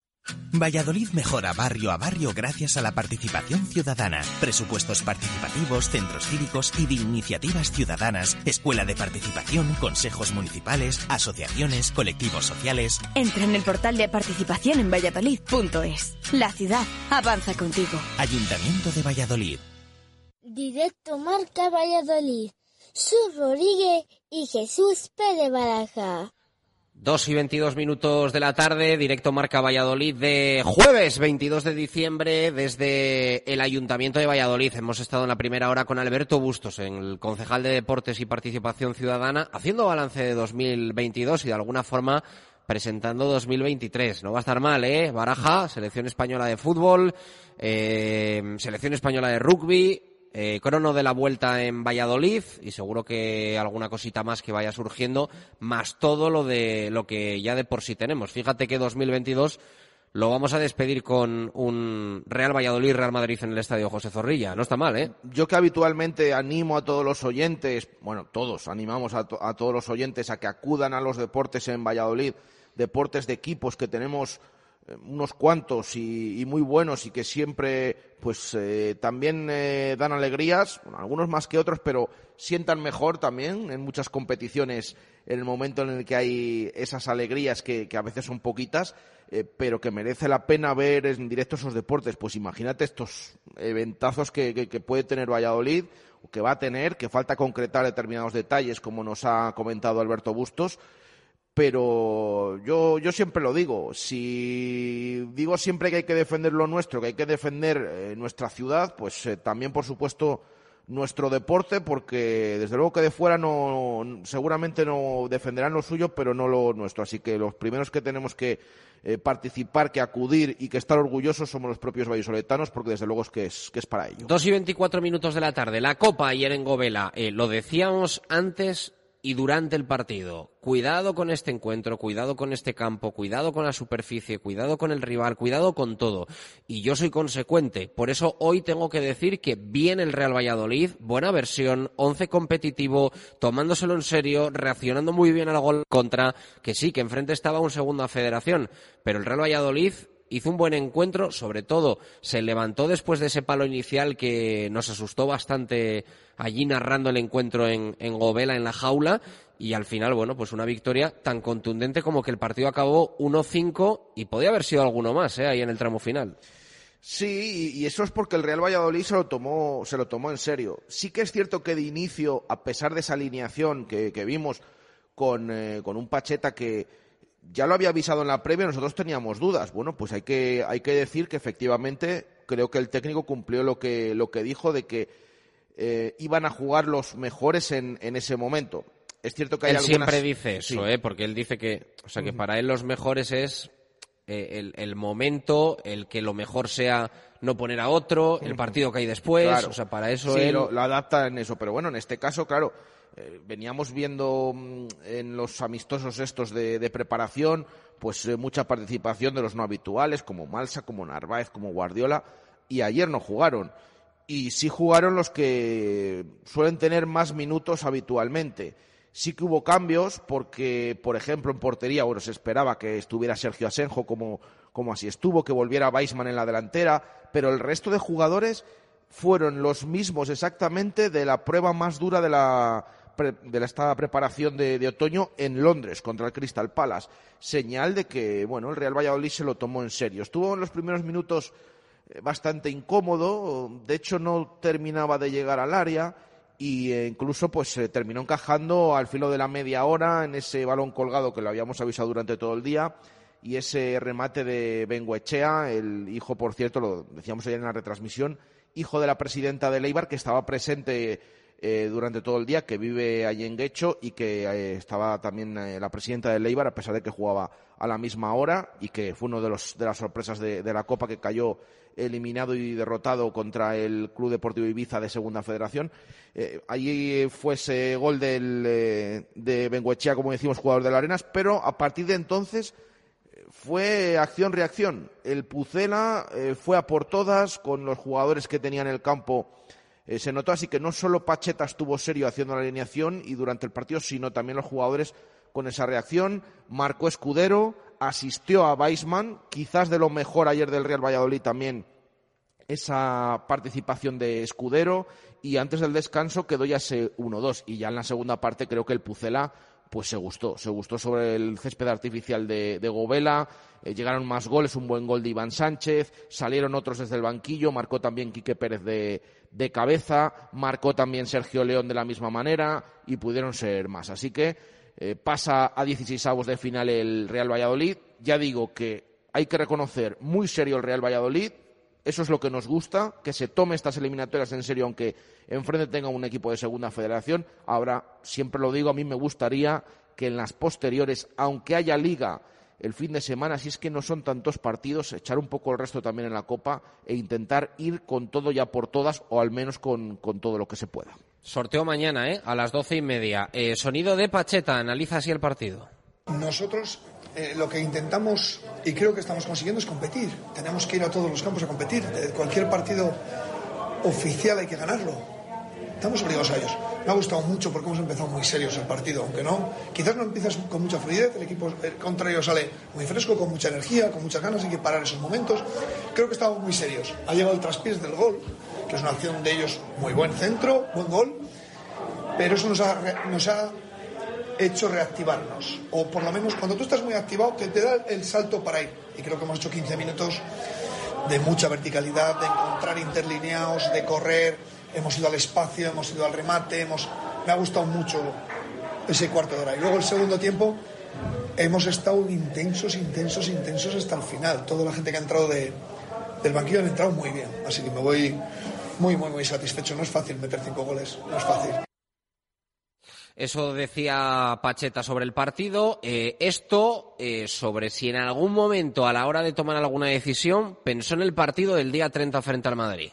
Valladolid mejora barrio a barrio gracias a la participación ciudadana, presupuestos participativos, centros cívicos y de iniciativas ciudadanas, escuela de participación, consejos municipales, asociaciones, colectivos sociales. Entra en el portal de participación en valladolid.es. La ciudad avanza contigo. Ayuntamiento de Valladolid. Directo Marca Valladolid. Su Rodríguez y Jesús Pérez Baraja. Dos y 22 minutos de la tarde, directo Marca Valladolid de jueves 22 de diciembre desde el Ayuntamiento de Valladolid. Hemos estado en la primera hora con Alberto Bustos, el concejal de Deportes y Participación Ciudadana, haciendo balance de 2022 y de alguna forma presentando 2023. No va a estar mal, ¿eh? Baraja, selección española de fútbol, eh, selección española de rugby, eh, crono de la vuelta en Valladolid y seguro que alguna cosita más que vaya surgiendo, más todo lo de lo que ya de por sí tenemos. Fíjate que 2022 lo vamos a despedir con un Real Valladolid Real Madrid en el Estadio José Zorrilla. No está mal, ¿eh? Yo que habitualmente animo a todos los oyentes, bueno, todos animamos a, a todos los oyentes a que acudan a los deportes en Valladolid, deportes de equipos que tenemos eh, unos cuantos y muy buenos y que siempre pues eh, también eh, dan alegrías, algunos más que otros, pero sientan mejor también en muchas competiciones en el momento en el que hay esas alegrías que, que a veces son poquitas, eh, pero que merece la pena ver en directo esos deportes. Pues imagínate estos eventazos que, que, que puede tener Valladolid, o que va a tener, que falta concretar determinados detalles, como nos ha comentado Alberto Bustos, pero yo, yo siempre lo digo, si digo siempre que hay que defender lo nuestro, que hay que defender eh, nuestra ciudad, pues eh, también, por supuesto, nuestro deporte, porque desde luego que de fuera no, seguramente no defenderán lo suyo, pero no lo nuestro. Así que los primeros que tenemos que eh, participar, que acudir y que estar orgullosos somos los propios vallisoletanos, porque desde luego es que es, que es para ello. Dos y veinticuatro minutos de la tarde, la Copa ayer en Govela. Lo decíamos antes y durante el partido. Cuidado con este encuentro, cuidado con este campo, cuidado con la superficie, cuidado con el rival, cuidado con todo. Y yo soy consecuente. Por eso hoy tengo que decir que bien el Real Valladolid, buena versión, once competitivo, tomándoselo en serio, reaccionando muy bien al gol contra, que sí, que enfrente estaba un segunda federación. Pero el Real Valladolid hizo un buen encuentro, sobre todo se levantó después de ese palo inicial que nos asustó bastante allí narrando el encuentro en, en Govela, en la jaula, y al final, bueno, pues una victoria tan contundente como que el partido acabó 1-5 y podía haber sido alguno más, ¿eh? ahí en el tramo final. Sí, y eso es porque el Real Valladolid se lo tomó, se lo tomó en serio. Sí que es cierto que de inicio, a pesar de esa alineación que, vimos eh, con un Pacheta que, ya lo había avisado en la previa, nosotros teníamos dudas. Bueno, pues hay que, hay que decir que efectivamente creo que el técnico cumplió lo que, lo que dijo de que eh, iban a jugar los mejores en, en, ese momento. Es cierto que hay él algunas... siempre dice eso, sí. ¿eh? porque él dice que, o sea, que para él los mejores es eh, el, el, momento, el que lo mejor sea no poner a otro, el partido que hay después, claro. o sea, para eso sí, él... lo, lo adapta en eso. Pero bueno, en este caso, claro, eh, veníamos viendo mm, en los amistosos estos de, preparación, pues eh, mucha participación de los no habituales, como Malsa, como Narváez, como Guardiola, y ayer no jugaron. Y sí jugaron los que suelen tener más minutos habitualmente. Sí que hubo cambios porque, por ejemplo, en portería, bueno, se esperaba que estuviera Sergio Asenjo como, como así estuvo, que volviera Weisman en la delantera, pero el resto de jugadores fueron los mismos exactamente de la prueba más dura de la, de esta preparación de, de, otoño en Londres contra el Crystal Palace. Señal de que, bueno, el Real Valladolid se lo tomó en serio. Estuvo en los primeros minutos eh, bastante incómodo, de hecho no terminaba de llegar al área y eh, incluso pues eh, terminó encajando al filo de la media hora en ese balón colgado que lo habíamos avisado durante todo el día y ese remate de Benguechea, el hijo, por cierto, lo decíamos ayer en la retransmisión, hijo de la presidenta de Leibar, que estaba presente eh, durante todo el día, que vive allí en Guecho y que eh, estaba también eh, la presidenta de Leibar, a pesar de que jugaba a la misma hora y que fue uno de, los, de las sorpresas de, la Copa que cayó eliminado y derrotado contra el Club Deportivo Ibiza de Segunda Federación. Eh, allí fue ese gol del, de Benguechea, como decimos, jugador de la Arenas, pero a partir de entonces fue acción-reacción. El Pucela fue a por todas con los jugadores que tenía en el campo. Eh, se notó así que no solo Pacheta estuvo serio haciendo la alineación y durante el partido, sino también los jugadores con esa reacción. Marcó Escudero, asistió a Weisman, quizás de lo mejor ayer del Real Valladolid también esa participación de Escudero y antes del descanso quedó ya ese 1-2 y ya en la segunda parte creo que el Pucela pues se gustó, se gustó sobre el césped artificial de, de Govela, eh, llegaron más goles, un buen gol de Iván Sánchez, salieron otros desde el banquillo, marcó también Quique Pérez de, de cabeza, marcó también Sergio León de la misma manera y pudieron ser más. Así que eh, pasa a 16 avos de final el Real Valladolid. Ya digo que hay que reconocer muy serio el Real Valladolid, eso es lo que nos gusta, que se tome estas eliminatorias en serio, aunque enfrente tenga un equipo de segunda federación. Ahora, siempre lo digo, a mí me gustaría que en las posteriores, aunque haya liga el fin de semana, si es que no son tantos partidos, echar un poco el resto también en la Copa e intentar ir con todo ya por todas, o al menos con, con todo lo que se pueda. Sorteo mañana, ¿eh? A las doce y media. Eh, sonido de Pacheta, analiza así el partido. Nosotros eh, lo que intentamos y creo que estamos consiguiendo es competir. Tenemos que ir a todos los campos a competir. De cualquier partido oficial hay que ganarlo. Estamos obligados a ellos. Me ha gustado mucho porque hemos empezado muy serios el partido, aunque no, quizás no empiezas con mucha fluidez, el equipo contrario sale muy fresco, con mucha energía, con muchas ganas, hay que parar esos momentos. Creo que estamos muy serios. Ha llegado el traspiés del gol, que es una acción de ellos muy buen centro, buen gol, pero eso nos ha, nos ha hecho reactivarnos. O por lo menos cuando tú estás muy activado, te, te da el salto para ir. Y creo que hemos hecho 15 minutos de mucha verticalidad, de encontrar interlineados, de correr. Hemos ido al espacio, hemos ido al remate. Hemos... Me ha gustado mucho ese cuarto de hora. Y luego el segundo tiempo hemos estado intensos, intensos, intensos hasta el final. Toda la gente que ha entrado de, del banquillo han entrado muy bien. Así que me voy muy, muy, muy satisfecho. No es fácil meter cinco goles, no es fácil. Eso decía Pacheta sobre el partido. Eh, esto eh, sobre si en algún momento, a la hora de tomar alguna decisión, pensó en el partido del día 30 frente al Madrid.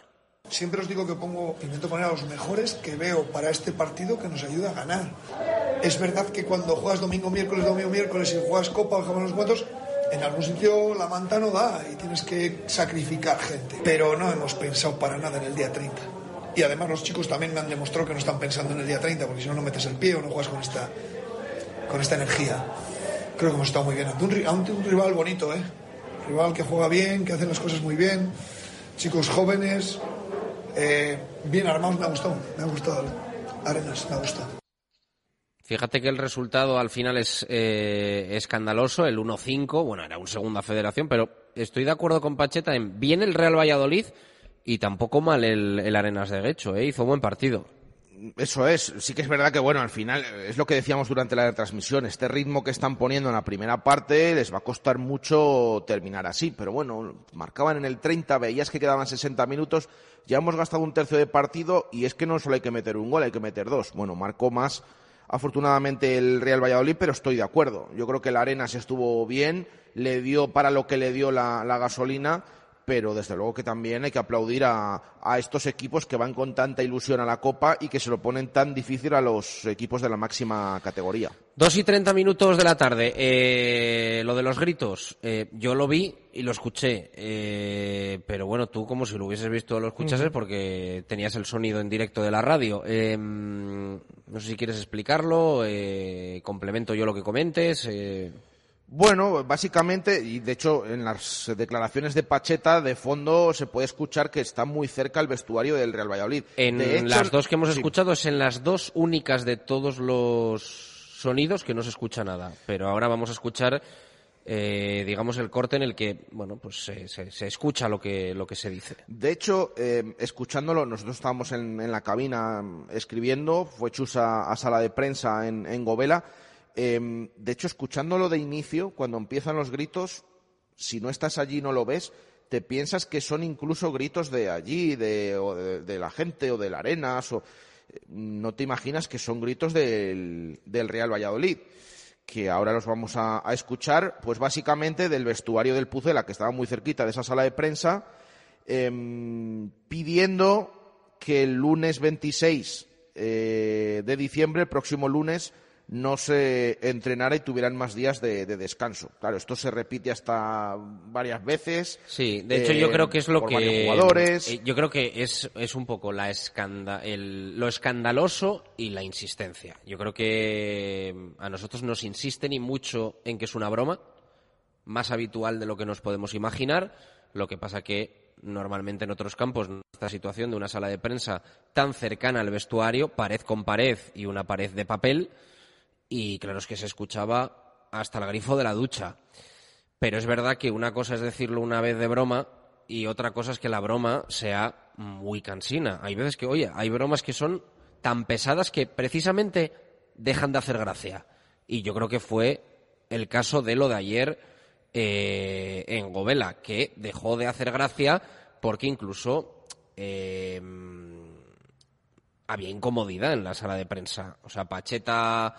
Siempre os digo que pongo, intento poner a los mejores que veo para este partido que nos ayuda a ganar. Es verdad que cuando juegas domingo, miércoles, domingo, miércoles y juegas Copa o los cuantos, en algún sitio la manta no da y tienes que sacrificar gente. Pero no hemos pensado para nada en el día 30. Y además los chicos también me han demostrado que no están pensando en el día 30, porque si no, no metes el pie o no juegas con esta, con esta energía. Creo que hemos estado muy bien. Ante un, un rival bonito, ¿eh? Rival que juega bien, que hace las cosas muy bien. Chicos jóvenes, eh, bien armados, me ha gustado. Me ha gustado. Arenas, me ha gustado. Fíjate que el resultado al final es eh, escandaloso, el 1-5, bueno, era un segunda federación, pero estoy de acuerdo con Pacheta en bien el Real Valladolid y tampoco mal el, el Arenas de Guecho, ¿eh? hizo buen partido. Eso es, sí que es verdad que bueno, al final es lo que decíamos durante la transmisión, este ritmo que están poniendo en la primera parte les va a costar mucho terminar así, pero bueno, marcaban en el 30, veías que quedaban 60 minutos, ya hemos gastado un tercio de partido y es que no solo hay que meter un gol, hay que meter dos. Bueno, marcó más afortunadamente el Real Valladolid, pero estoy de acuerdo. Yo creo que la Arenas estuvo bien, le dio para lo que le dio la gasolina pero desde luego que también hay que aplaudir a, a, estos equipos que van con tanta ilusión a la Copa y que se lo ponen tan difícil a los equipos de la máxima categoría. Dos y treinta minutos de la tarde. Eh, lo de los gritos, eh, yo lo vi y lo escuché, eh, pero bueno, tú como si lo hubieses visto lo escuchases porque tenías el sonido en directo de la radio. Eh, no sé si quieres explicarlo, eh, complemento yo lo que comentes. Bueno, básicamente, y de hecho en las declaraciones de Pacheta, de fondo se puede escuchar que está muy cerca el vestuario del Real Valladolid. En hecho, las dos que hemos sí. escuchado es en las dos únicas de todos los sonidos que no se escucha nada. Pero ahora vamos a escuchar, eh, digamos, el corte en el que, bueno, pues se, se, se escucha lo que, lo que se dice. De hecho, eh, escuchándolo, nosotros estábamos en, en, la cabina escribiendo, fue Chus a, a sala de prensa en, en Govela. Eh, de hecho, escuchándolo de inicio, cuando empiezan los gritos, si no estás allí no lo ves, te piensas que son incluso gritos de allí, de, la gente o de la Arenas, o no te imaginas que son gritos del, Real Valladolid que ahora los vamos a, escuchar, pues básicamente del vestuario del Pucela, que estaba muy cerquita de esa sala de prensa, eh, pidiendo que el lunes 26 eh, de diciembre, el próximo lunes, no se entrenara y tuvieran más días de, de, descanso. Claro, esto se repite hasta varias veces. Sí, de hecho eh, yo creo que es lo que jugadores. Eh, yo creo que es, es un poco la escanda, el, lo escandaloso y la insistencia. Yo creo que a nosotros nos insisten y mucho en que es una broma, más habitual de lo que nos podemos imaginar. Lo que pasa que normalmente en otros campos esta situación de una sala de prensa tan cercana al vestuario, pared con pared y una pared de papel y claro es que se escuchaba hasta el grifo de la ducha. Pero es verdad que una cosa es decirlo una vez de broma y otra cosa es que la broma sea muy cansina. Hay veces que, oye, hay bromas que son tan pesadas que precisamente dejan de hacer gracia. Y yo creo que fue el caso de lo de ayer eh, en Govela, que dejó de hacer gracia porque incluso eh, había incomodidad en la sala de prensa. O sea, Pacheta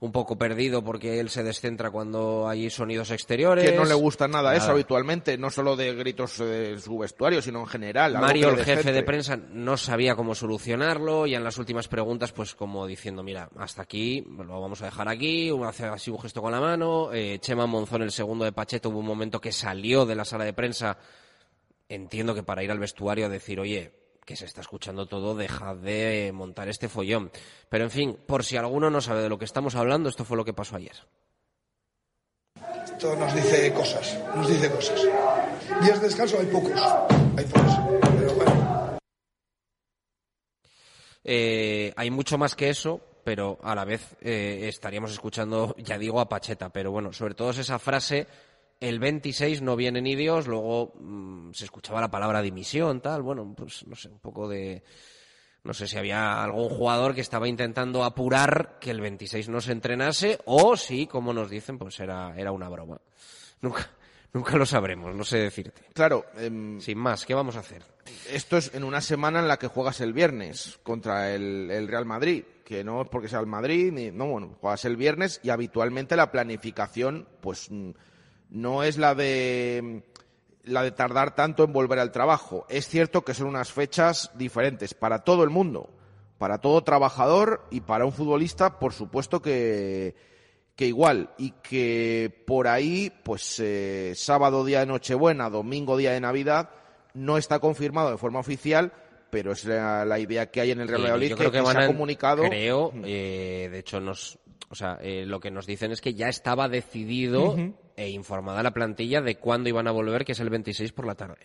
un poco perdido porque él se descentra cuando hay sonidos exteriores. Que no le gusta nada, nada. eso habitualmente, no solo de gritos de su vestuario, sino en general. Mario, el jefe de prensa, no sabía cómo solucionarlo y en las últimas preguntas, pues como diciendo, mira, hasta aquí, lo vamos a dejar aquí, hace así un gesto con la mano. Eh, Chema Monzón, el segundo de Pacheto, hubo un momento que salió de la sala de prensa, entiendo que para ir al vestuario a decir, oye, que se está escuchando todo, dejad de montar este follón. Pero en fin, por si alguno no sabe de lo que estamos hablando, esto fue lo que pasó ayer. Esto nos dice cosas, nos dice cosas. Días de descanso hay pocos, hay pocos. Pero bueno, Eh, hay mucho más que eso, pero a la vez eh, estaríamos escuchando, ya digo, a Pacheta. Pero bueno, sobre todo es esa frase, el 26 no viene ni Dios, luego mm, se escuchaba la palabra dimisión, tal. Bueno, pues no sé, un poco de... No sé si había algún jugador que estaba intentando apurar que el 26 no se entrenase o si, como nos dicen, pues era, era una broma. Nunca, nunca lo sabremos, no sé decirte. Claro. em, Sin más, ¿qué vamos a hacer? Esto es en una semana en la que juegas el viernes contra el, el Real Madrid, que no es porque sea el Madrid, ni, no, bueno, juegas el viernes y habitualmente la planificación, pues mm, no es la de la de tardar tanto en volver al trabajo. Es cierto que son unas fechas diferentes para todo el mundo, para todo trabajador y para un futbolista, por supuesto que, que igual y que por ahí, pues eh, sábado día de Nochebuena, domingo día de Navidad, no está confirmado de forma oficial, pero es la, la idea que hay en el Real Sí, yo que, se ha comunicado. Creo, eh, de hecho, nos, o sea, eh, lo que nos dicen es que ya estaba decidido. E informada la plantilla de cuándo iban a volver, que es el 26 por la tarde.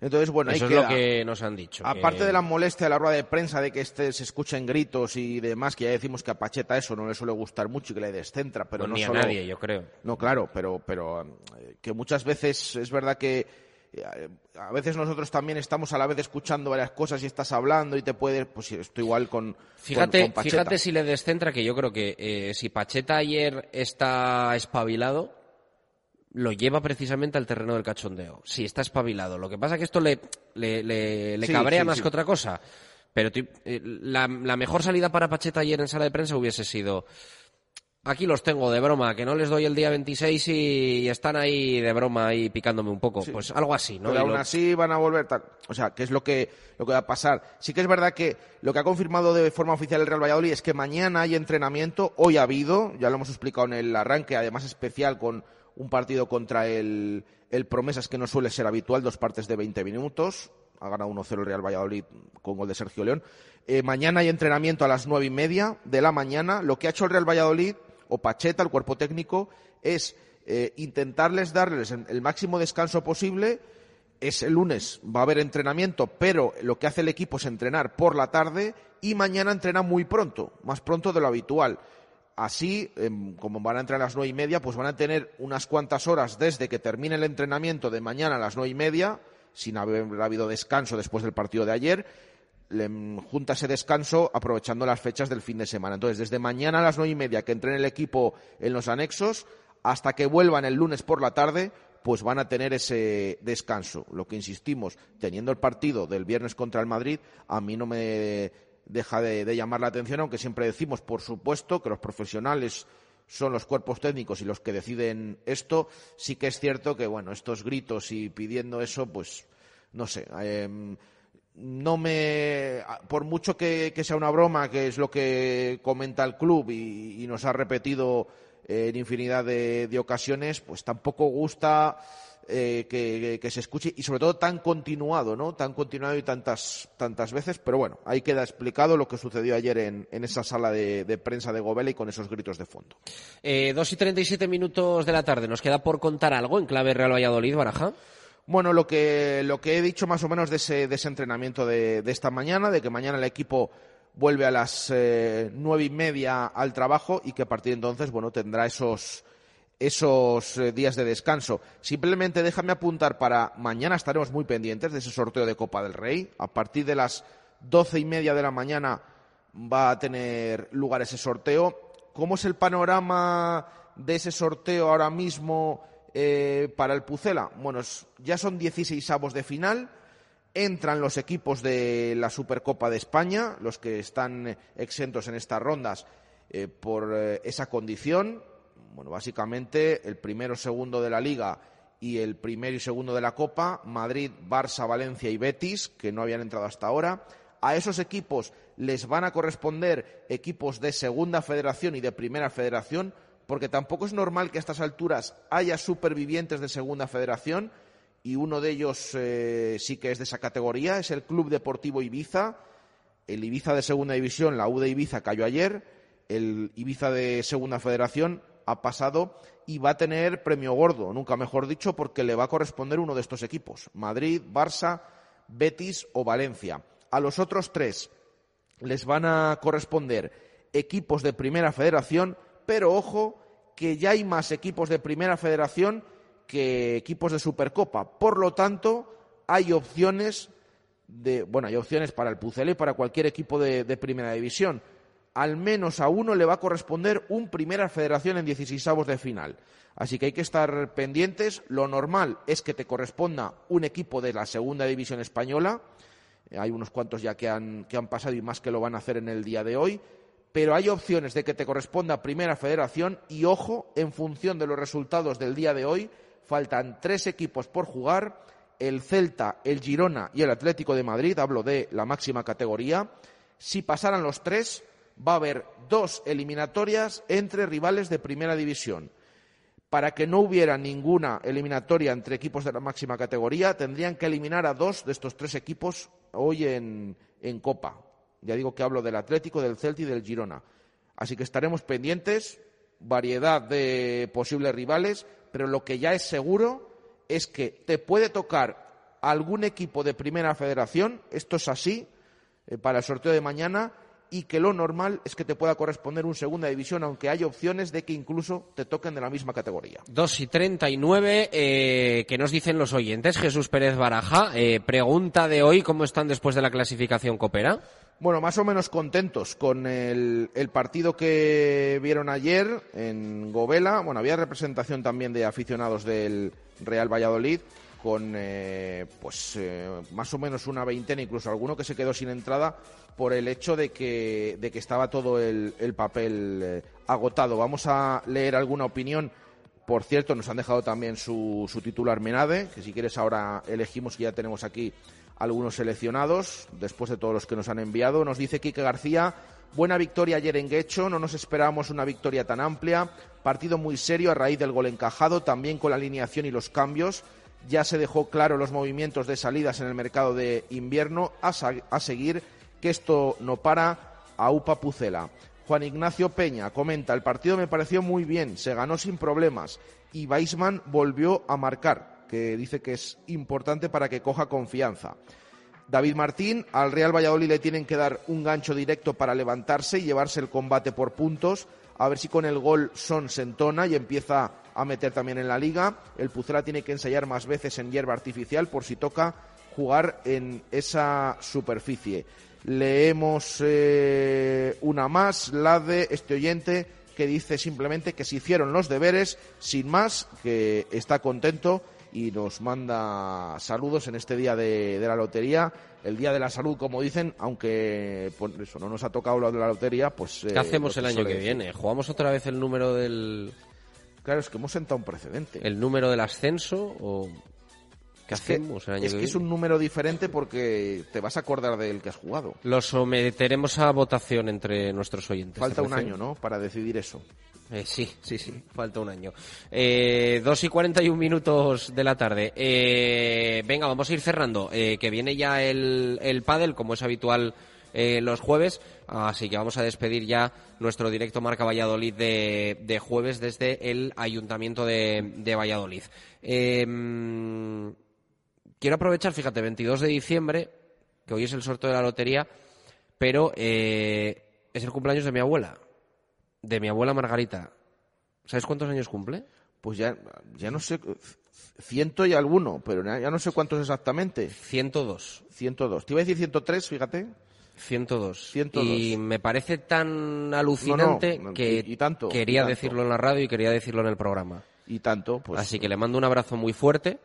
Entonces, bueno, ahí Eso es queda. lo que nos han dicho. Aparte que- de la molestia de la rueda de prensa de que este se escuchen gritos y demás, que ya decimos que a Pacheta eso no le suele gustar mucho y que le descentra, pero Pues no ni a nadie, yo creo. No, claro, pero, pero eh, que muchas veces es verdad que eh, a veces nosotros también estamos a la vez escuchando varias cosas y estás hablando y te puede, pues sí, esto igual con, Fíjate, con, con Pacheta. fíjate si le descentra, que yo creo que eh, si Pacheta ayer está espabilado, lo lleva precisamente al terreno del cachondeo. Si está espabilado. Lo que pasa es que esto le, le, le- le Sí, cabrea sí, más sí. que otra cosa. Pero eh, la, la mejor salida para Pacheta ayer en sala de prensa hubiese sido. Aquí los tengo de broma, que no les doy el día 26 y, y están ahí de broma ahí picándome un poco. Pues algo así, ¿no? Pero Y aún lo- así van a volver tal. O sea, que es lo que, lo que va a pasar. Sí que es verdad que lo que ha confirmado de forma oficial el Real Valladolid es que mañana hay entrenamiento. Hoy ha habido, ya lo hemos explicado en el arranque, además especial con un partido contra el, el Promesas que no suele ser habitual, dos partes de 20 minutos. Ha ganado 1-0 el Real Valladolid con gol de Sergio León. Eh, mañana hay entrenamiento a las nueve y media de la mañana. Lo que ha hecho el Real Valladolid, o Pacheta, el cuerpo técnico, es eh, intentarles darles el máximo descanso posible es el lunes, va a haber entrenamiento, pero lo que hace el equipo es entrenar por la tarde y mañana entrena muy pronto, más pronto de lo habitual. Así, em, como van a entrenar a las nueve y media, pues van a tener unas cuantas horas desde que termine el entrenamiento de mañana a las nueve y media, sin haber habido descanso después del partido de ayer, em, junta ese descanso aprovechando las fechas del fin de semana. Entonces, desde mañana a las nueve y media que entrene el equipo en los anexos, hasta que vuelvan el lunes por la tarde, pues van a tener ese descanso. Lo que insistimos, teniendo el partido del viernes contra el Madrid, a mí no me deja de, de llamar la atención, aunque siempre decimos, por supuesto, que los profesionales son los cuerpos técnicos y los que deciden esto. Sí que es cierto que, bueno, estos gritos y pidiendo eso, pues, no sé. em, no me por mucho que, sea una broma que es lo que comenta el club y, y nos ha repetido en infinidad de, de ocasiones pues tampoco gusta eh, que, que se escuche y sobre todo tan continuado no tan continuado y tantas tantas veces pero bueno ahí queda explicado lo que sucedió ayer en, en esa sala de, de prensa de Gobela y con esos gritos de fondo Eh, 2 y 37 minutos de la tarde. ¿Nos queda por contar algo en clave Real Valladolid, Baraja? Bueno, lo que, lo que he dicho más o menos de ese, de ese entrenamiento de, de esta mañana, de que mañana el equipo vuelve a las eh, nueve y media al trabajo y que a partir de entonces, bueno, tendrá esos, esos eh, días de descanso. Simplemente déjame apuntar para mañana estaremos muy pendientes de ese sorteo de Copa del Rey. A partir de las doce y media de la mañana va a tener lugar ese sorteo. ¿Cómo es el panorama de ese sorteo ahora mismo eh, para el Pucela? Bueno, ya son 16 avos de final. Entran los equipos de la Supercopa de España, los que están eh, exentos en estas rondas por esa condición. Bueno, básicamente el primero, segundo de la Liga y el primero y segundo de la Copa, Madrid, Barça, Valencia y Betis, que no habían entrado hasta ahora. A esos equipos les van a corresponder equipos de segunda federación y de primera federación, porque tampoco es normal que a estas alturas haya supervivientes de segunda federación y uno de ellos eh, sí que es de esa categoría, es el Club Deportivo Ibiza. El Ibiza de Segunda División, la U de Ibiza cayó ayer, el Ibiza de Segunda Federación ha pasado y va a tener premio gordo, nunca mejor dicho, porque le va a corresponder uno de estos equipos, Madrid, Barça, Betis o Valencia. A los otros tres les van a corresponder equipos de Primera Federación, pero ojo que ya hay más equipos de Primera Federación que equipos de Supercopa. Por lo tanto, hay opciones de, bueno, hay opciones para el Pucela y para cualquier equipo de, de Primera División al menos a uno le va a corresponder un Primera Federación en 16 de final. Así que hay que estar pendientes. Lo normal es que te corresponda un equipo de la Segunda División Española. Eh, hay unos cuantos ya que han, que han pasado y más que lo van a hacer en el día de hoy. Pero hay opciones de que te corresponda Primera Federación y, ojo, en función de los resultados del día de hoy, faltan tres equipos por jugar. El Celta, el Girona y el Atlético de Madrid. Hablo de la máxima categoría. Si pasaran los tres, va a haber dos eliminatorias entre rivales de primera división. Para que no hubiera ninguna eliminatoria entre equipos de la máxima categoría, tendrían que eliminar a dos de estos tres equipos hoy en, Copa. Ya digo que hablo del Atlético, del Celta y del Girona. Así que estaremos pendientes, variedad de posibles rivales, pero lo que ya es seguro es que te puede tocar algún equipo de primera federación, esto es así, eh, para el sorteo de mañana, y que lo normal es que te pueda corresponder un segunda división, aunque hay opciones de que incluso te toquen de la misma categoría. 2 y 39, eh, que nos dicen los oyentes. Jesús Pérez Baraja, eh, pregunta de hoy, ¿cómo están después de la clasificación Copera? Bueno, más o menos contentos con el, el, partido que vieron ayer en Govela. Bueno, había representación también de aficionados del Real Valladolid con eh, pues eh, más o menos una veintena, incluso alguno que se quedó sin entrada por el hecho de que, de que estaba todo el, el papel eh, agotado. Vamos a leer alguna opinión. Por cierto, nos han dejado también su, su titular Menade, que si quieres ahora elegimos que ya tenemos aquí algunos seleccionados, después de todos los que nos han enviado. Nos dice Quique García, buena victoria ayer en Guecho, no nos esperábamos una victoria tan amplia, partido muy serio a raíz del gol encajado, también con la alineación y los cambios ya se dejó claro los movimientos de salidas en el mercado de invierno a, seguir que esto no para a UPA Pucela. Juan Ignacio Peña comenta, el partido me pareció muy bien, se ganó sin problemas y Weisman volvió a marcar, que dice que es importante para que coja confianza. David Martín, al Real Valladolid le tienen que dar un gancho directo para levantarse y llevarse el combate por puntos, a ver si con el gol Son se entona y empieza a meter también en la liga. El Pucela tiene que ensayar más veces en hierba artificial por si toca jugar en esa superficie. Leemos eh, una más, la de este oyente que dice simplemente que se hicieron los deberes, sin más, que está contento y nos manda saludos en este día de, de la lotería, el día de la salud, como dicen, aunque por eso no nos ha tocado lo de la lotería, pues... ¿Qué hacemos el año que viene? ¿Jugamos otra vez el número del, Claro, es que hemos sentado un precedente. ¿El número del ascenso o qué es hacemos que, el año Es que, que es un número diferente porque te vas a acordar del que has jugado. Lo someteremos a votación entre nuestros oyentes. Falta un año, ¿no? Para decidir eso. Eh, sí, sí, sí, falta un año. Eh, dos y cuarenta y un minutos de la tarde. Eh, venga, vamos a ir cerrando, eh, que viene ya el, el pádel, como es habitual eh, los jueves, así que vamos a despedir ya nuestro directo Marca Valladolid de, de jueves desde el Ayuntamiento de, de Valladolid. Eh, quiero aprovechar, fíjate, 22 de diciembre, que hoy es el sorteo de la lotería, pero eh, es el cumpleaños de mi abuela, de mi abuela Margarita. ¿Sabes cuántos años cumple? Pues ya, ya no sé, ciento y alguno, pero ya no sé cuántos exactamente. 102. 102. Te iba a decir 103, fíjate. 102. 102. Y me parece tan alucinante No, no, que y- y tanto, quería y tanto. decirlo en la radio y quería decirlo en el programa. Y tanto, pues. Así que le mando un abrazo muy fuerte.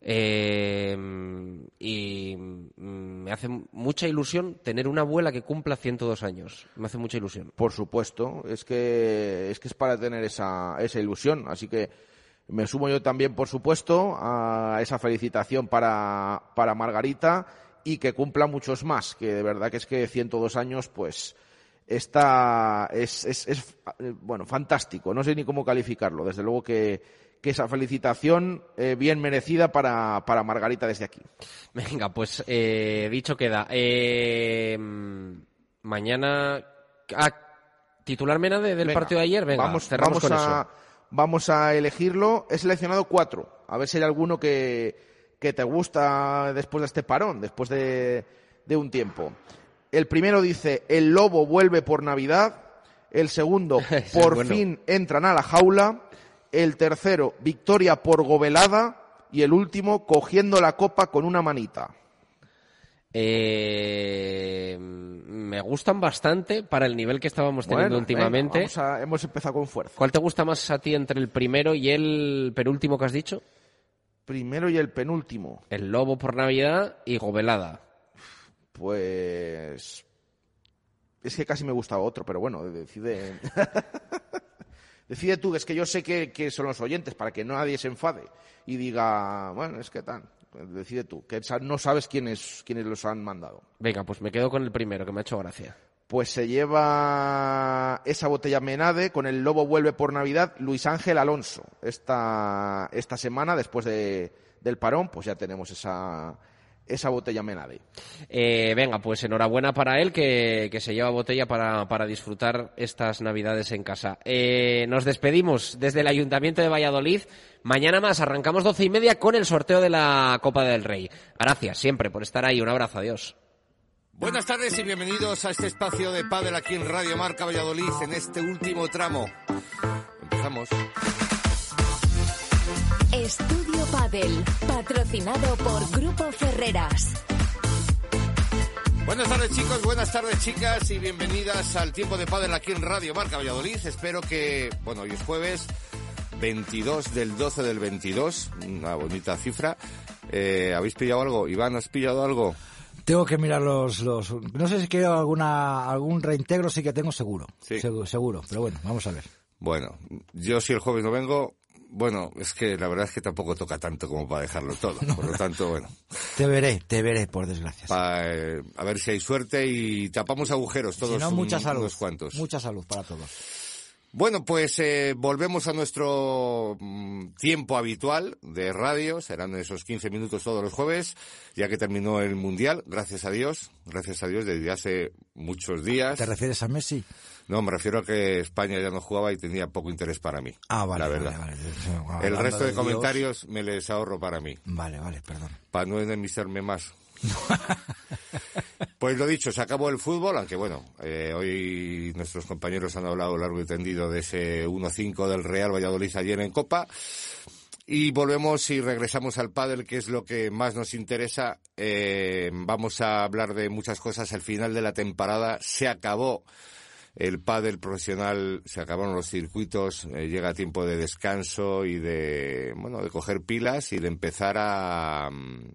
Eh, y me hace mucha ilusión tener una abuela que cumpla 102 años. Me hace mucha ilusión. Por supuesto, es que es que es para tener esa, esa ilusión. Así que me sumo yo también, por supuesto, a esa felicitación para, para Margarita y que cumpla muchos más, que de verdad que es que 102 años, pues está, es, es, es, eh, bueno, fantástico. No sé ni cómo calificarlo. Desde luego que, que esa felicitación eh, bien merecida para, para Margarita desde aquí. Venga, pues eh, dicho queda. Eh, mañana. Ah, titular Menade del Venga, partido de ayer. Venga, vamos, cerramos vamos con a, eso. Vamos a elegirlo. He seleccionado cuatro. A ver si hay alguno que, que te gusta después de este parón, después de, de un tiempo. El primero dice, el lobo vuelve por Navidad. El segundo, por bueno. fin entran a la jaula. El tercero, victoria por gobelada. Y el último, cogiendo la copa con una manita. Eh, me gustan bastante para el nivel que estábamos teniendo Bueno, últimamente. venga, vamos a- hemos empezado con fuerza. ¿Cuál te gusta más a ti entre el primero y el penúltimo que has dicho? Primero y el penúltimo. El lobo por Navidad y Gobelada. Pues. Es que casi me gustaba otro, pero bueno, decide. decide tú, es que yo sé que, que son los oyentes, para que nadie se enfade y diga, bueno, es que tan. Decide tú, que no sabes quiénes, quiénes los han mandado. Venga, pues me quedo con el primero, que me ha hecho gracia. Pues se lleva esa botella Menade con el Lobo vuelve por Navidad Luis Ángel Alonso. Esta, esta semana, después de, del parón, pues ya tenemos esa, esa botella Menade. Eh, venga, pues enhorabuena para él que, que se lleva botella para, para disfrutar estas navidades en casa. Eh, nos despedimos desde el Ayuntamiento de Valladolid. Mañana más arrancamos doce y media con el sorteo de la Copa del Rey. Gracias siempre por estar ahí. Un abrazo, adiós. Buenas tardes y bienvenidos a este espacio de pádel aquí en Radio Marca Valladolid en este último tramo. Empezamos. Estudio Padel, patrocinado por Grupo Ferreras. Buenas tardes chicos, buenas tardes chicas y bienvenidas al tiempo de pádel aquí en Radio Marca Valladolid. Espero que, bueno, hoy es jueves 22 del 12 del 22, una bonita cifra. Eh, ¿Habéis pillado algo? Iván, ¿has pillado algo? Tengo que mirar los, los... No sé si quiero alguna, algún reintegro, sí que tengo seguro. Sí. Seguro, seguro. Pero bueno, vamos a ver. Bueno, yo si el jueves no vengo, bueno, es que la verdad es que tampoco toca tanto como para dejarlo todo. Por lo tanto, bueno, Te veré, te veré, por desgracia. pa- eh, a ver si hay suerte y tapamos agujeros todos si no, mucha salud. unos cuantos. Mucha salud para todos. Bueno, pues eh, volvemos a nuestro mm, tiempo habitual de radio. Serán esos 15 minutos todos los jueves, ya que terminó el Mundial, gracias a Dios. Gracias a Dios, desde hace muchos días. ¿Te refieres a Messi? No, me refiero a que España ya no jugaba y tenía poco interés para mí. Ah, vale, La verdad. vale. El resto de de Dios. comentarios me les ahorro para mí. Vale, vale, perdón. Para no enemistarme más. Pues lo dicho, se acabó el fútbol, aunque bueno, eh, hoy nuestros compañeros han hablado largo y tendido de ese 1-5 del Real Valladolid ayer en Copa. Y volvemos y regresamos al pádel, que es lo que más nos interesa. Eh, vamos a hablar de muchas cosas. Al final de la temporada se acabó el pádel profesional, se acabaron los circuitos, eh, llega tiempo de descanso y de, bueno, de coger pilas y de empezar a, mm,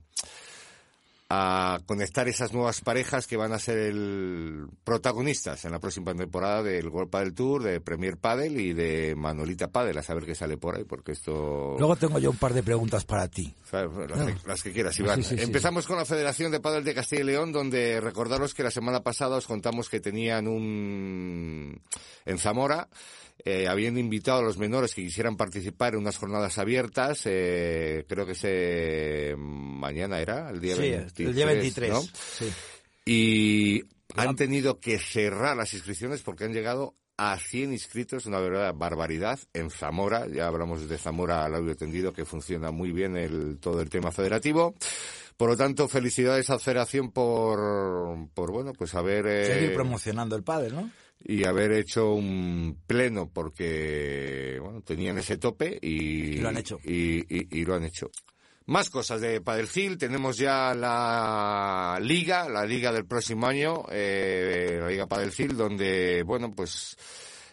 a conectar esas nuevas parejas que van a ser el protagonistas en la próxima temporada del World Padel Tour, de Premier Padel y de Manolita Padel, a saber qué sale por ahí, porque esto... Luego tengo yo un par de preguntas para ti. ¿sabes? Las, que, las que quieras, Iván. Sí, sí, sí. Empezamos con la Federación de Padel de Castilla y León, donde recordaros que la semana pasada os contamos que tenían un... en Zamora, eh, habían invitado a los menores que quisieran participar en unas jornadas abiertas, eh, creo que se mañana era, el día Sí, 23, el día 23. ¿no? Sí. Y han tenido que cerrar las inscripciones porque han llegado a 100 inscritos, una verdadera barbaridad, en Zamora. Ya hablamos de Zamora al audio tendido, que funciona muy bien el, todo el tema federativo. Por lo tanto, felicidades a Federación por, por bueno, pues haber... eh, Seguir promocionando el pádel, ¿no? Y haber hecho un pleno porque bueno, tenían ese tope y, Y lo han hecho. Y, y- y lo han hecho. Más cosas de Padelfil. Tenemos ya la liga, la liga del próximo año, eh, la liga Padelfil, donde, bueno, pues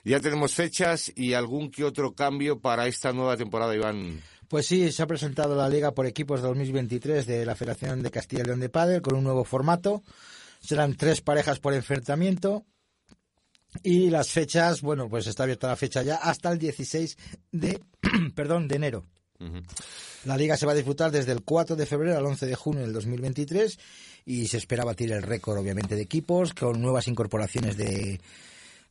ya tenemos fechas y algún que otro cambio para esta nueva temporada, Iván. Pues sí, se ha presentado la Liga por Equipos 2023 de la Federación de Castilla y León de Pádel con un nuevo formato. Serán tres parejas por enfrentamiento. Y las fechas, bueno, pues está abierta la fecha ya hasta el 16 de, perdón, de enero. La liga se va a disfrutar desde el 4 de febrero al 11 de junio del 2023 y se espera batir el récord, obviamente, de equipos con nuevas incorporaciones de,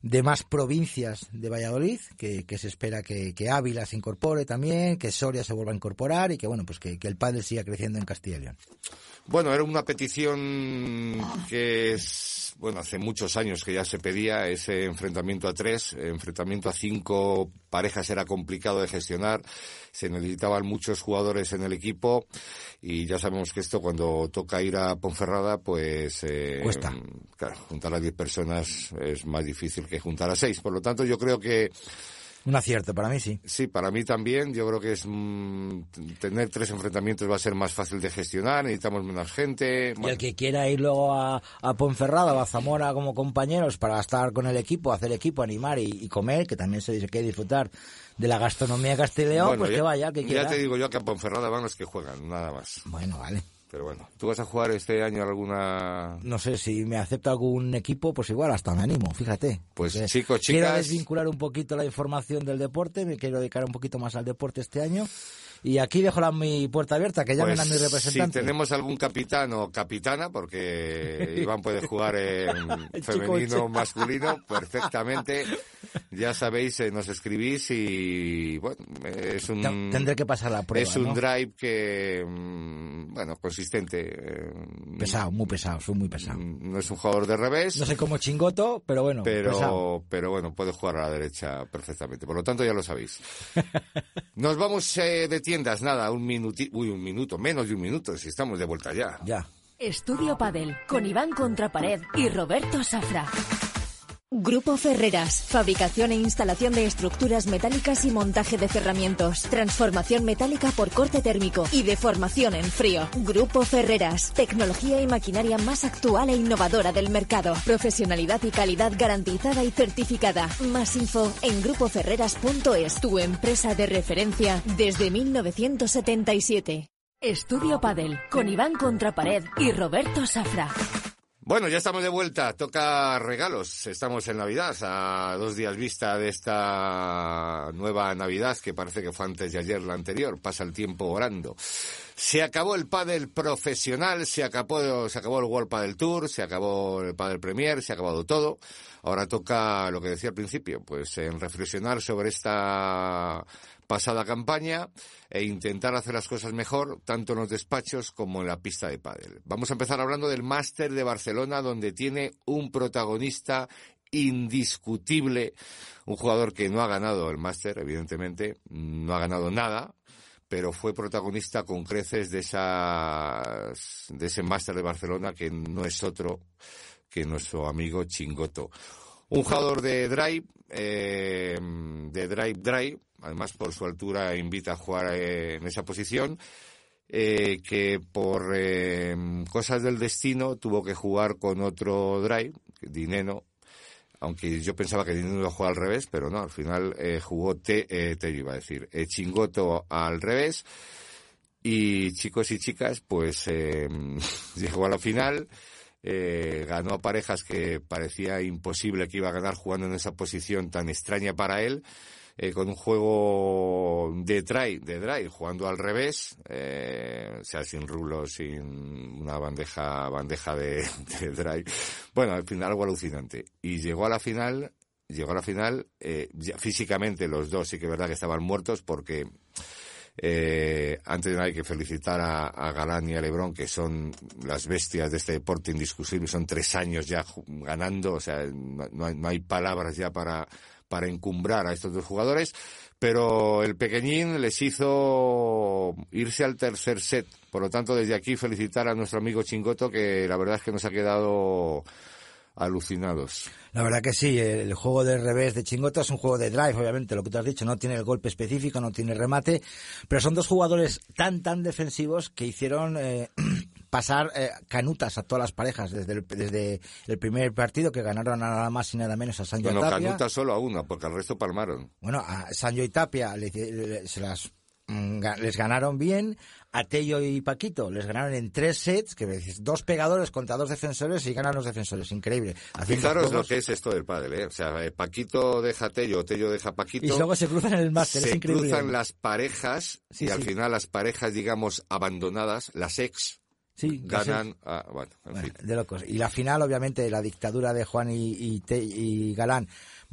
de más provincias de Valladolid, que, que se espera que, que, Ávila se incorpore también, que Soria se vuelva a incorporar y que bueno, pues que, que el pádel siga creciendo en Castilla y León. Bueno, era una petición que es, bueno, hace muchos años que ya se pedía ese enfrentamiento a tres, enfrentamiento a cinco parejas era complicado de gestionar, se necesitaban muchos jugadores en el equipo y ya sabemos que esto cuando toca ir a Ponferrada, pues eh, cuesta. Claro, juntar a diez personas es más difícil que juntar a seis. Por lo tanto, yo creo que un acierto, para mí sí. Sí, para mí también. Yo creo que es mmm, tener tres enfrentamientos va a ser más fácil de gestionar, necesitamos menos gente. Y el que quiera ir luego a, a Ponferrada o a Zamora como compañeros para estar con el equipo, hacer equipo, animar y, y comer, que también se quiere disfrutar de la gastronomía castellón, bueno, pues ya, que vaya, que quiera. Ya te digo yo que a Ponferrada van los que juegan, nada más. Bueno, vale. Pero bueno, ¿tú vas a jugar este año alguna...? No sé, si me acepta algún equipo, pues igual hasta me animo, fíjate. Pues Porque chicos, Quiero chicas... desvincular un poquito la información del deporte, me quiero dedicar un poquito más al deporte este año. Y aquí dejo la, mi puerta abierta, que llamen pues, a mi representante. Si tenemos algún capitán o capitana, porque Iván puede jugar en femenino o masculino, perfectamente. Ya sabéis, eh, nos escribís y bueno, es un... Tendré que pasar la prueba, Es un ¿no? drive que, mm, bueno, consistente. eh, Pesado, muy pesado, soy muy pesado. No es un jugador de revés. No sé cómo chingoto, pero bueno, pero, pesado. pero bueno, puede jugar a la derecha perfectamente. Por lo tanto, ya lo sabéis. Nos vamos eh, de tiendas, nada, un minuto, uy, un minuto, menos de un minuto, si estamos de vuelta ya. Ya. Estudio Padel, con Iván Contrapared y Roberto Safra. Grupo Ferreras, fabricación e instalación de estructuras metálicas y montaje de cerramientos, transformación metálica por corte térmico y deformación en frío. Grupo Ferreras, tecnología y maquinaria más actual e innovadora del mercado, profesionalidad y calidad garantizada y certificada. Más info en grupoferreras.es, tu empresa de referencia desde 1977. Estudio Padel, con Iván Contrapared y Roberto Safra. Bueno, ya estamos de vuelta. Toca regalos. Estamos en Navidad, a dos días vista de esta nueva Navidad que parece que fue antes de ayer la anterior. Pasa el tiempo orando. Se acabó el pádel profesional, se acabó, se acabó el World Padel Tour, se acabó el Padel Premier, se ha acabado todo. Ahora toca lo que decía al principio, pues en reflexionar sobre esta pasada campaña e intentar hacer las cosas mejor, tanto en los despachos como en la pista de pádel. Vamos a empezar hablando del Máster de Barcelona, donde tiene un protagonista indiscutible, un jugador que no ha ganado el Máster, evidentemente, no ha ganado nada, pero fue protagonista con creces de de ese Máster de Barcelona que no es otro que nuestro amigo Chingoto. Un jugador de drive, eh, de drive drive, además por su altura invita a jugar eh, en esa posición, eh, que por eh, cosas del destino tuvo que jugar con otro drive, Dineno, aunque yo pensaba que Dineno iba a jugar al revés, pero no, al final eh, jugó Te, eh, Te iba a decir, Chingoto al revés, y chicos y chicas, pues eh, llegó a la final, eh, ganó a parejas que parecía imposible que iba a ganar jugando en esa posición tan extraña para él, eh, con un juego de try, de drive, jugando al revés, eh, o sea, sin rulos, sin una bandeja, bandeja de, drive. Bueno, al final algo alucinante. Y llegó a la final, llegó a la final, eh, físicamente los dos sí que es verdad que estaban muertos porque eh, antes de nada hay que felicitar a, Galán y a Lebrón, que son las bestias de este deporte indiscutible. Son tres años ya ganando, o sea, no hay, palabras ya para, para encumbrar a estos dos jugadores. Pero el pequeñín les hizo irse al tercer set. Por lo tanto, desde aquí felicitar a nuestro amigo Chingoto, que la verdad es que nos ha quedado alucinados. La verdad que sí, el juego de revés de Chingoto es un juego de drive, obviamente, lo que tú has dicho, no tiene el golpe específico, no tiene remate, pero son dos jugadores tan, tan defensivos que hicieron eh, pasar eh, canutas a todas las parejas desde el, desde el primer partido que ganaron a nada más y nada menos a Sancho bueno, y Tapia. canutas solo a una, porque al resto palmaron. Bueno, a Sancho y Tapia le, le, se las mm, les ganaron bien, a Tello y Paquito les ganaron en tres sets, que dices, dos pegadores contra dos defensores y ganan los defensores, increíble. Fijaros juegos... lo que es esto del pádel, ¿eh? o sea, eh, Paquito deja a Tello, Tello deja a Paquito. Y luego se cruzan en el máster, es increíble. Se cruzan las parejas sí, y sí. al final las parejas, digamos, abandonadas, las ex, Sí, ganan. a- bueno, en Bueno, fin. de locos. Y la final, obviamente, la dictadura de Juan y, y Te- y Galán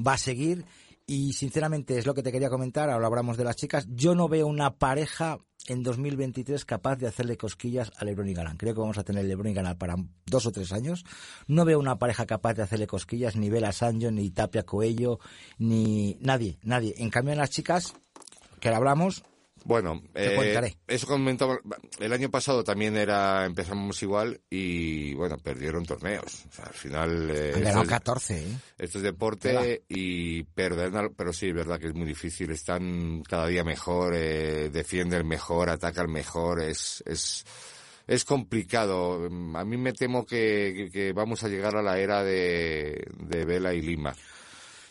va a seguir. Y sinceramente es lo que te quería comentar. Ahora hablamos de las chicas. Yo no veo una pareja en 2023 capaz de hacerle cosquillas a Lebron y Galán. Creo que vamos a tener Lebron y Galán para dos o tres años. No veo una pareja capaz de hacerle cosquillas ni Bela Sancho, ni Tapia Coello, ni nadie, nadie. En cambio, en las chicas, que ahora hablamos, Bueno, eh, eso comentaba, el año pasado también era, empezamos igual y bueno, perdieron torneos. O sea, al final... eh, han esto ganado es- 14. ¿eh? Esto es deporte y perder, pero sí, es verdad que es muy difícil. Están cada día mejor, eh, defienden mejor, atacan mejor. Es, es, es complicado. A mí me temo que, que- que vamos a llegar a la era de, de Vela y Lima.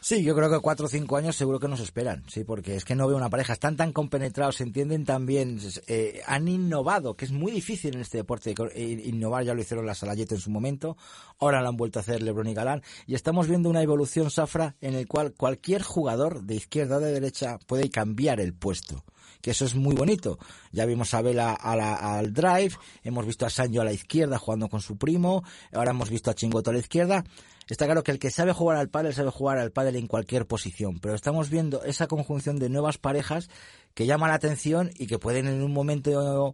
Sí, yo creo que cuatro o cinco años seguro que nos esperan, sí, porque es que no veo una pareja, están tan compenetrados, se entienden tan bien, eh, han innovado, que es muy difícil en este deporte eh, innovar, ya lo hicieron la Salayete en su momento, ahora lo han vuelto a hacer Lebron y Galán, y estamos viendo una evolución, Safra, en el cual cualquier jugador de izquierda o de derecha puede cambiar el puesto que eso es muy bonito. Ya vimos a Vela al drive, hemos visto a Sancho a la izquierda jugando con su primo, ahora hemos visto a Chingoto a la izquierda. Está claro que el que sabe jugar al pádel sabe jugar al pádel en cualquier posición, pero estamos viendo esa conjunción de nuevas parejas que llaman la atención y que pueden en un momento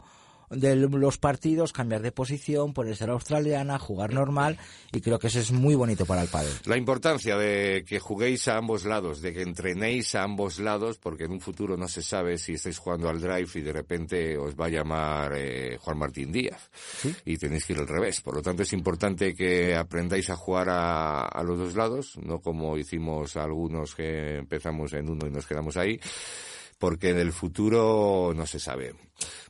de los partidos cambiar de posición, ponerse a la australiana, jugar normal y creo que eso es muy bonito para el pádel. La importancia de que juguéis a ambos lados, de que entrenéis a ambos lados, porque en un futuro no se sabe si estáis jugando al drive y de repente os va a llamar eh, Juan Martín Díaz y tenéis que ir al revés. Por lo tanto, es importante que aprendáis a jugar a, a los dos lados, no como hicimos algunos que empezamos en uno y nos quedamos ahí, porque en el futuro no se sabe.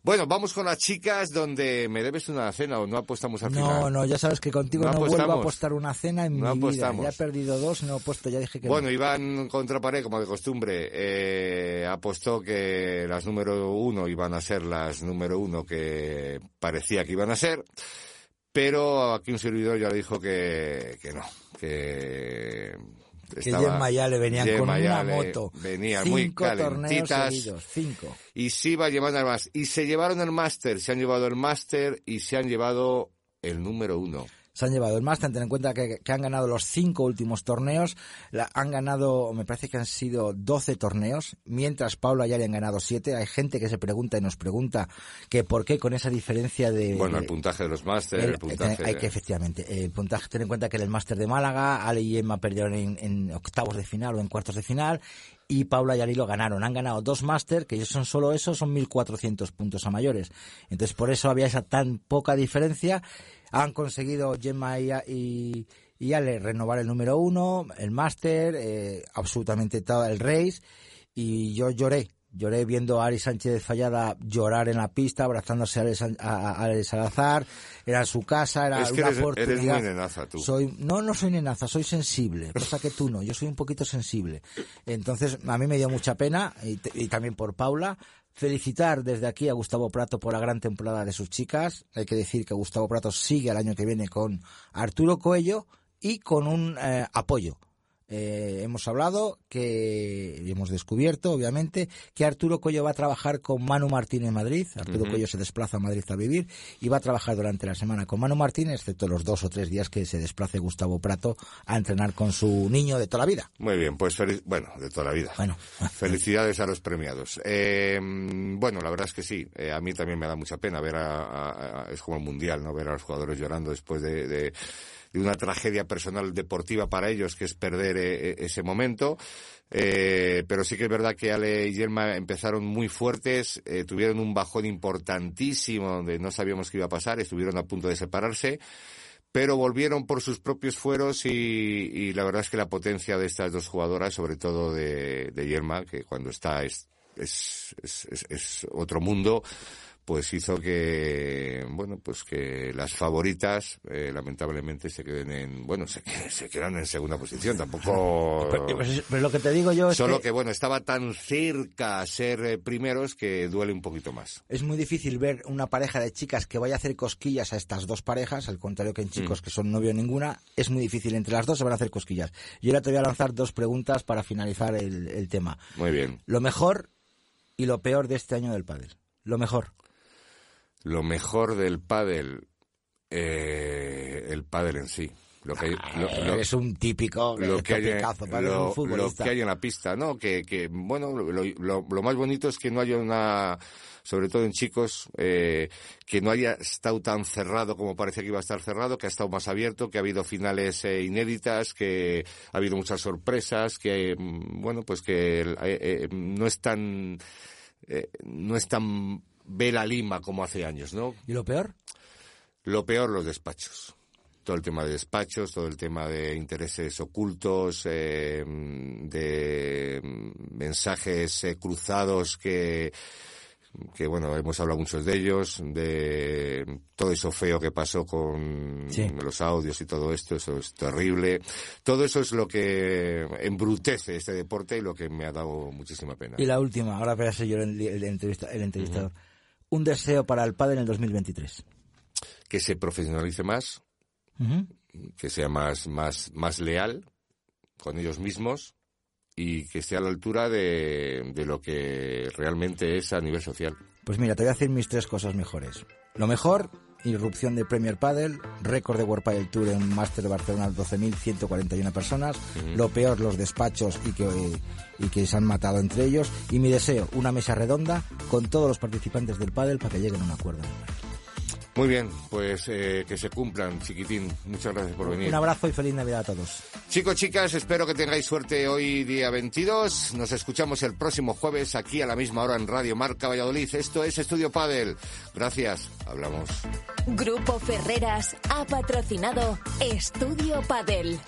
Bueno, vamos con las chicas donde me debes una cena o no apostamos al No, final. no, ya sabes que contigo No no, vuelvo a apostar una cena en No mi vida. apostamos. Ya he perdido dos, no he puesto, ya dije que no. Bueno, Iván contra pared, como de costumbre, eh, apostó que las número uno iban a ser las número uno que parecía que iban a ser, pero aquí un servidor ya le dijo que, que no, que... Que Gemma ya le venían con Gemma una moto. Venían muy Cinco torneos calentitas. seguidos, cinco. Y sí va llevando al más. Y se llevaron el máster, se han llevado el máster y se han llevado el número uno. Se han llevado el máster, ten en cuenta que, que han ganado los cinco últimos torneos, la- han ganado, me parece que han sido 12 torneos, mientras Paula ya le han ganado siete. Hay gente que se pregunta y nos pregunta que por qué con esa diferencia de... Bueno, el puntaje de los máster, el, el- puntaje... hay que efectivamente el puntaje ten en cuenta que en el máster de Málaga Ale y Emma perdieron en, en octavos de final o en cuartos de final y Paula y Alilo ganaron. Han ganado dos máster que ellos son solo eso son 1400 puntos a mayores. Entonces por eso había esa tan poca diferencia han conseguido Gemma y, y, y Ale renovar el número uno el máster eh, absolutamente todo el race y yo lloré Lloré viendo a Ari Sánchez Fallada llorar en la pista, abrazándose a Ale, San- a- Salazar. Era su casa, era Es que una eres- eres oportunidad. muy nenaza, tú. Soy, no, no soy nenaza, soy sensible, cosa que tú no. Yo soy un poquito sensible. Entonces, a mí me dio mucha pena, y, y también por Paula. Felicitar desde aquí a Gustavo Prato por la gran temporada de sus chicas. Hay que decir que Gustavo Prato sigue el año que viene con Arturo Coello y con un eh, apoyo. Eh, hemos hablado que hemos descubierto, obviamente, que Arturo Coello va a trabajar con Manu Martín en Madrid. Arturo Ujú. Coello se desplaza a Madrid a vivir y va a trabajar durante la semana con Manu Martín, excepto los dos o tres días que se desplace Gustavo Prato a entrenar con su niño de toda la vida. Muy bien, pues feliz, bueno, de toda la vida. Bueno. Felicidades a los premiados. Eh, bueno, la verdad es que sí, eh, a mí también me da mucha pena ver a, a- a- es como el mundial, ¿no? Ver a los jugadores llorando después de, de- de una tragedia personal deportiva para ellos, que es perder eh, ese momento. Eh, pero sí que es verdad que Ale y Yelma empezaron muy fuertes, eh, tuvieron un bajón importantísimo donde no sabíamos qué iba a pasar, estuvieron a punto de separarse pero volvieron por sus propios fueros y, y la verdad es que la potencia de estas dos jugadoras, sobre todo de, de Yerma, que cuando está es, es, es, es- es otro mundo, pues hizo que, bueno, pues que las favoritas, eh, lamentablemente se queden en, bueno, se, se quedan en segunda posición, tampoco... Pero, pero- pero lo que te digo yo es Solo que, que, bueno, estaba tan cerca a ser eh, primeros que duele un poquito más. es muy difícil ver una pareja de chicas que vaya a hacer cosquillas a estas dos parejas, al contrario que en chicos Mm. que son novio ninguna, es muy difícil. Entre las dos se van a hacer cosquillas. Yo ahora te voy a lanzar dos preguntas para finalizar el, el tema. Muy bien. Lo mejor y lo peor de este año del pádel. Lo mejor. Lo mejor del pádel. Eh, el pádel en sí. Lo que, lo, es un típico lo que, hay, lo, que hay en la pista, ¿no? Que, que bueno, lo, más bonito es que no haya una, sobre todo en chicos, eh, que no haya estado tan cerrado como parecía que iba a estar cerrado, que ha estado más abierto, que ha habido finales eh, inéditas, que ha habido muchas sorpresas, que, mm, bueno, pues que eh, eh, no es tan, eh, no es tan vela lima como hace años, ¿no? ¿Y lo peor? Lo peor, los despachos. Todo el tema de despachos, todo el tema de intereses ocultos, eh, de mensajes eh, cruzados que, que, bueno, hemos hablado muchos de ellos, de todo eso feo que pasó con Sí. los audios y todo esto, eso es terrible. Todo eso es lo que embrutece este deporte y lo que me ha dado muchísima pena. Y la última, ahora voy a ser yo el, el entrevista- el entrevistador. Un deseo para el padre en el 2023. Que se profesionalice más, que sea más, más, más leal con ellos mismos y que esté a la altura de, de lo que realmente es a nivel social. Pues mira, te voy a decir mis tres cosas mejores. Lo mejor, irrupción de Premier Padel, récord de World Padel Tour en Master de Barcelona, 12.141 personas. Ujú. Lo peor, los despachos y que, y que se han matado entre ellos. Y mi deseo, una mesa redonda con todos los participantes del Padel para que lleguen a un acuerdo. Muy bien, pues eh, que se cumplan, chiquitín. Muchas gracias por venir. Un abrazo y feliz Navidad a todos. Chicos, chicas, espero que tengáis suerte hoy día 22. Nos escuchamos el próximo jueves aquí a la misma hora en Radio Marca Valladolid. Esto es Estudio Padel. Gracias. Hablamos. Grupo Ferreras ha patrocinado Estudio Padel.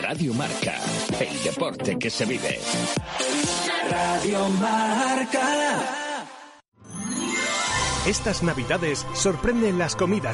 Radio Marca, el deporte que se vive. Radio Marca. Estas navidades sorprenden las comidas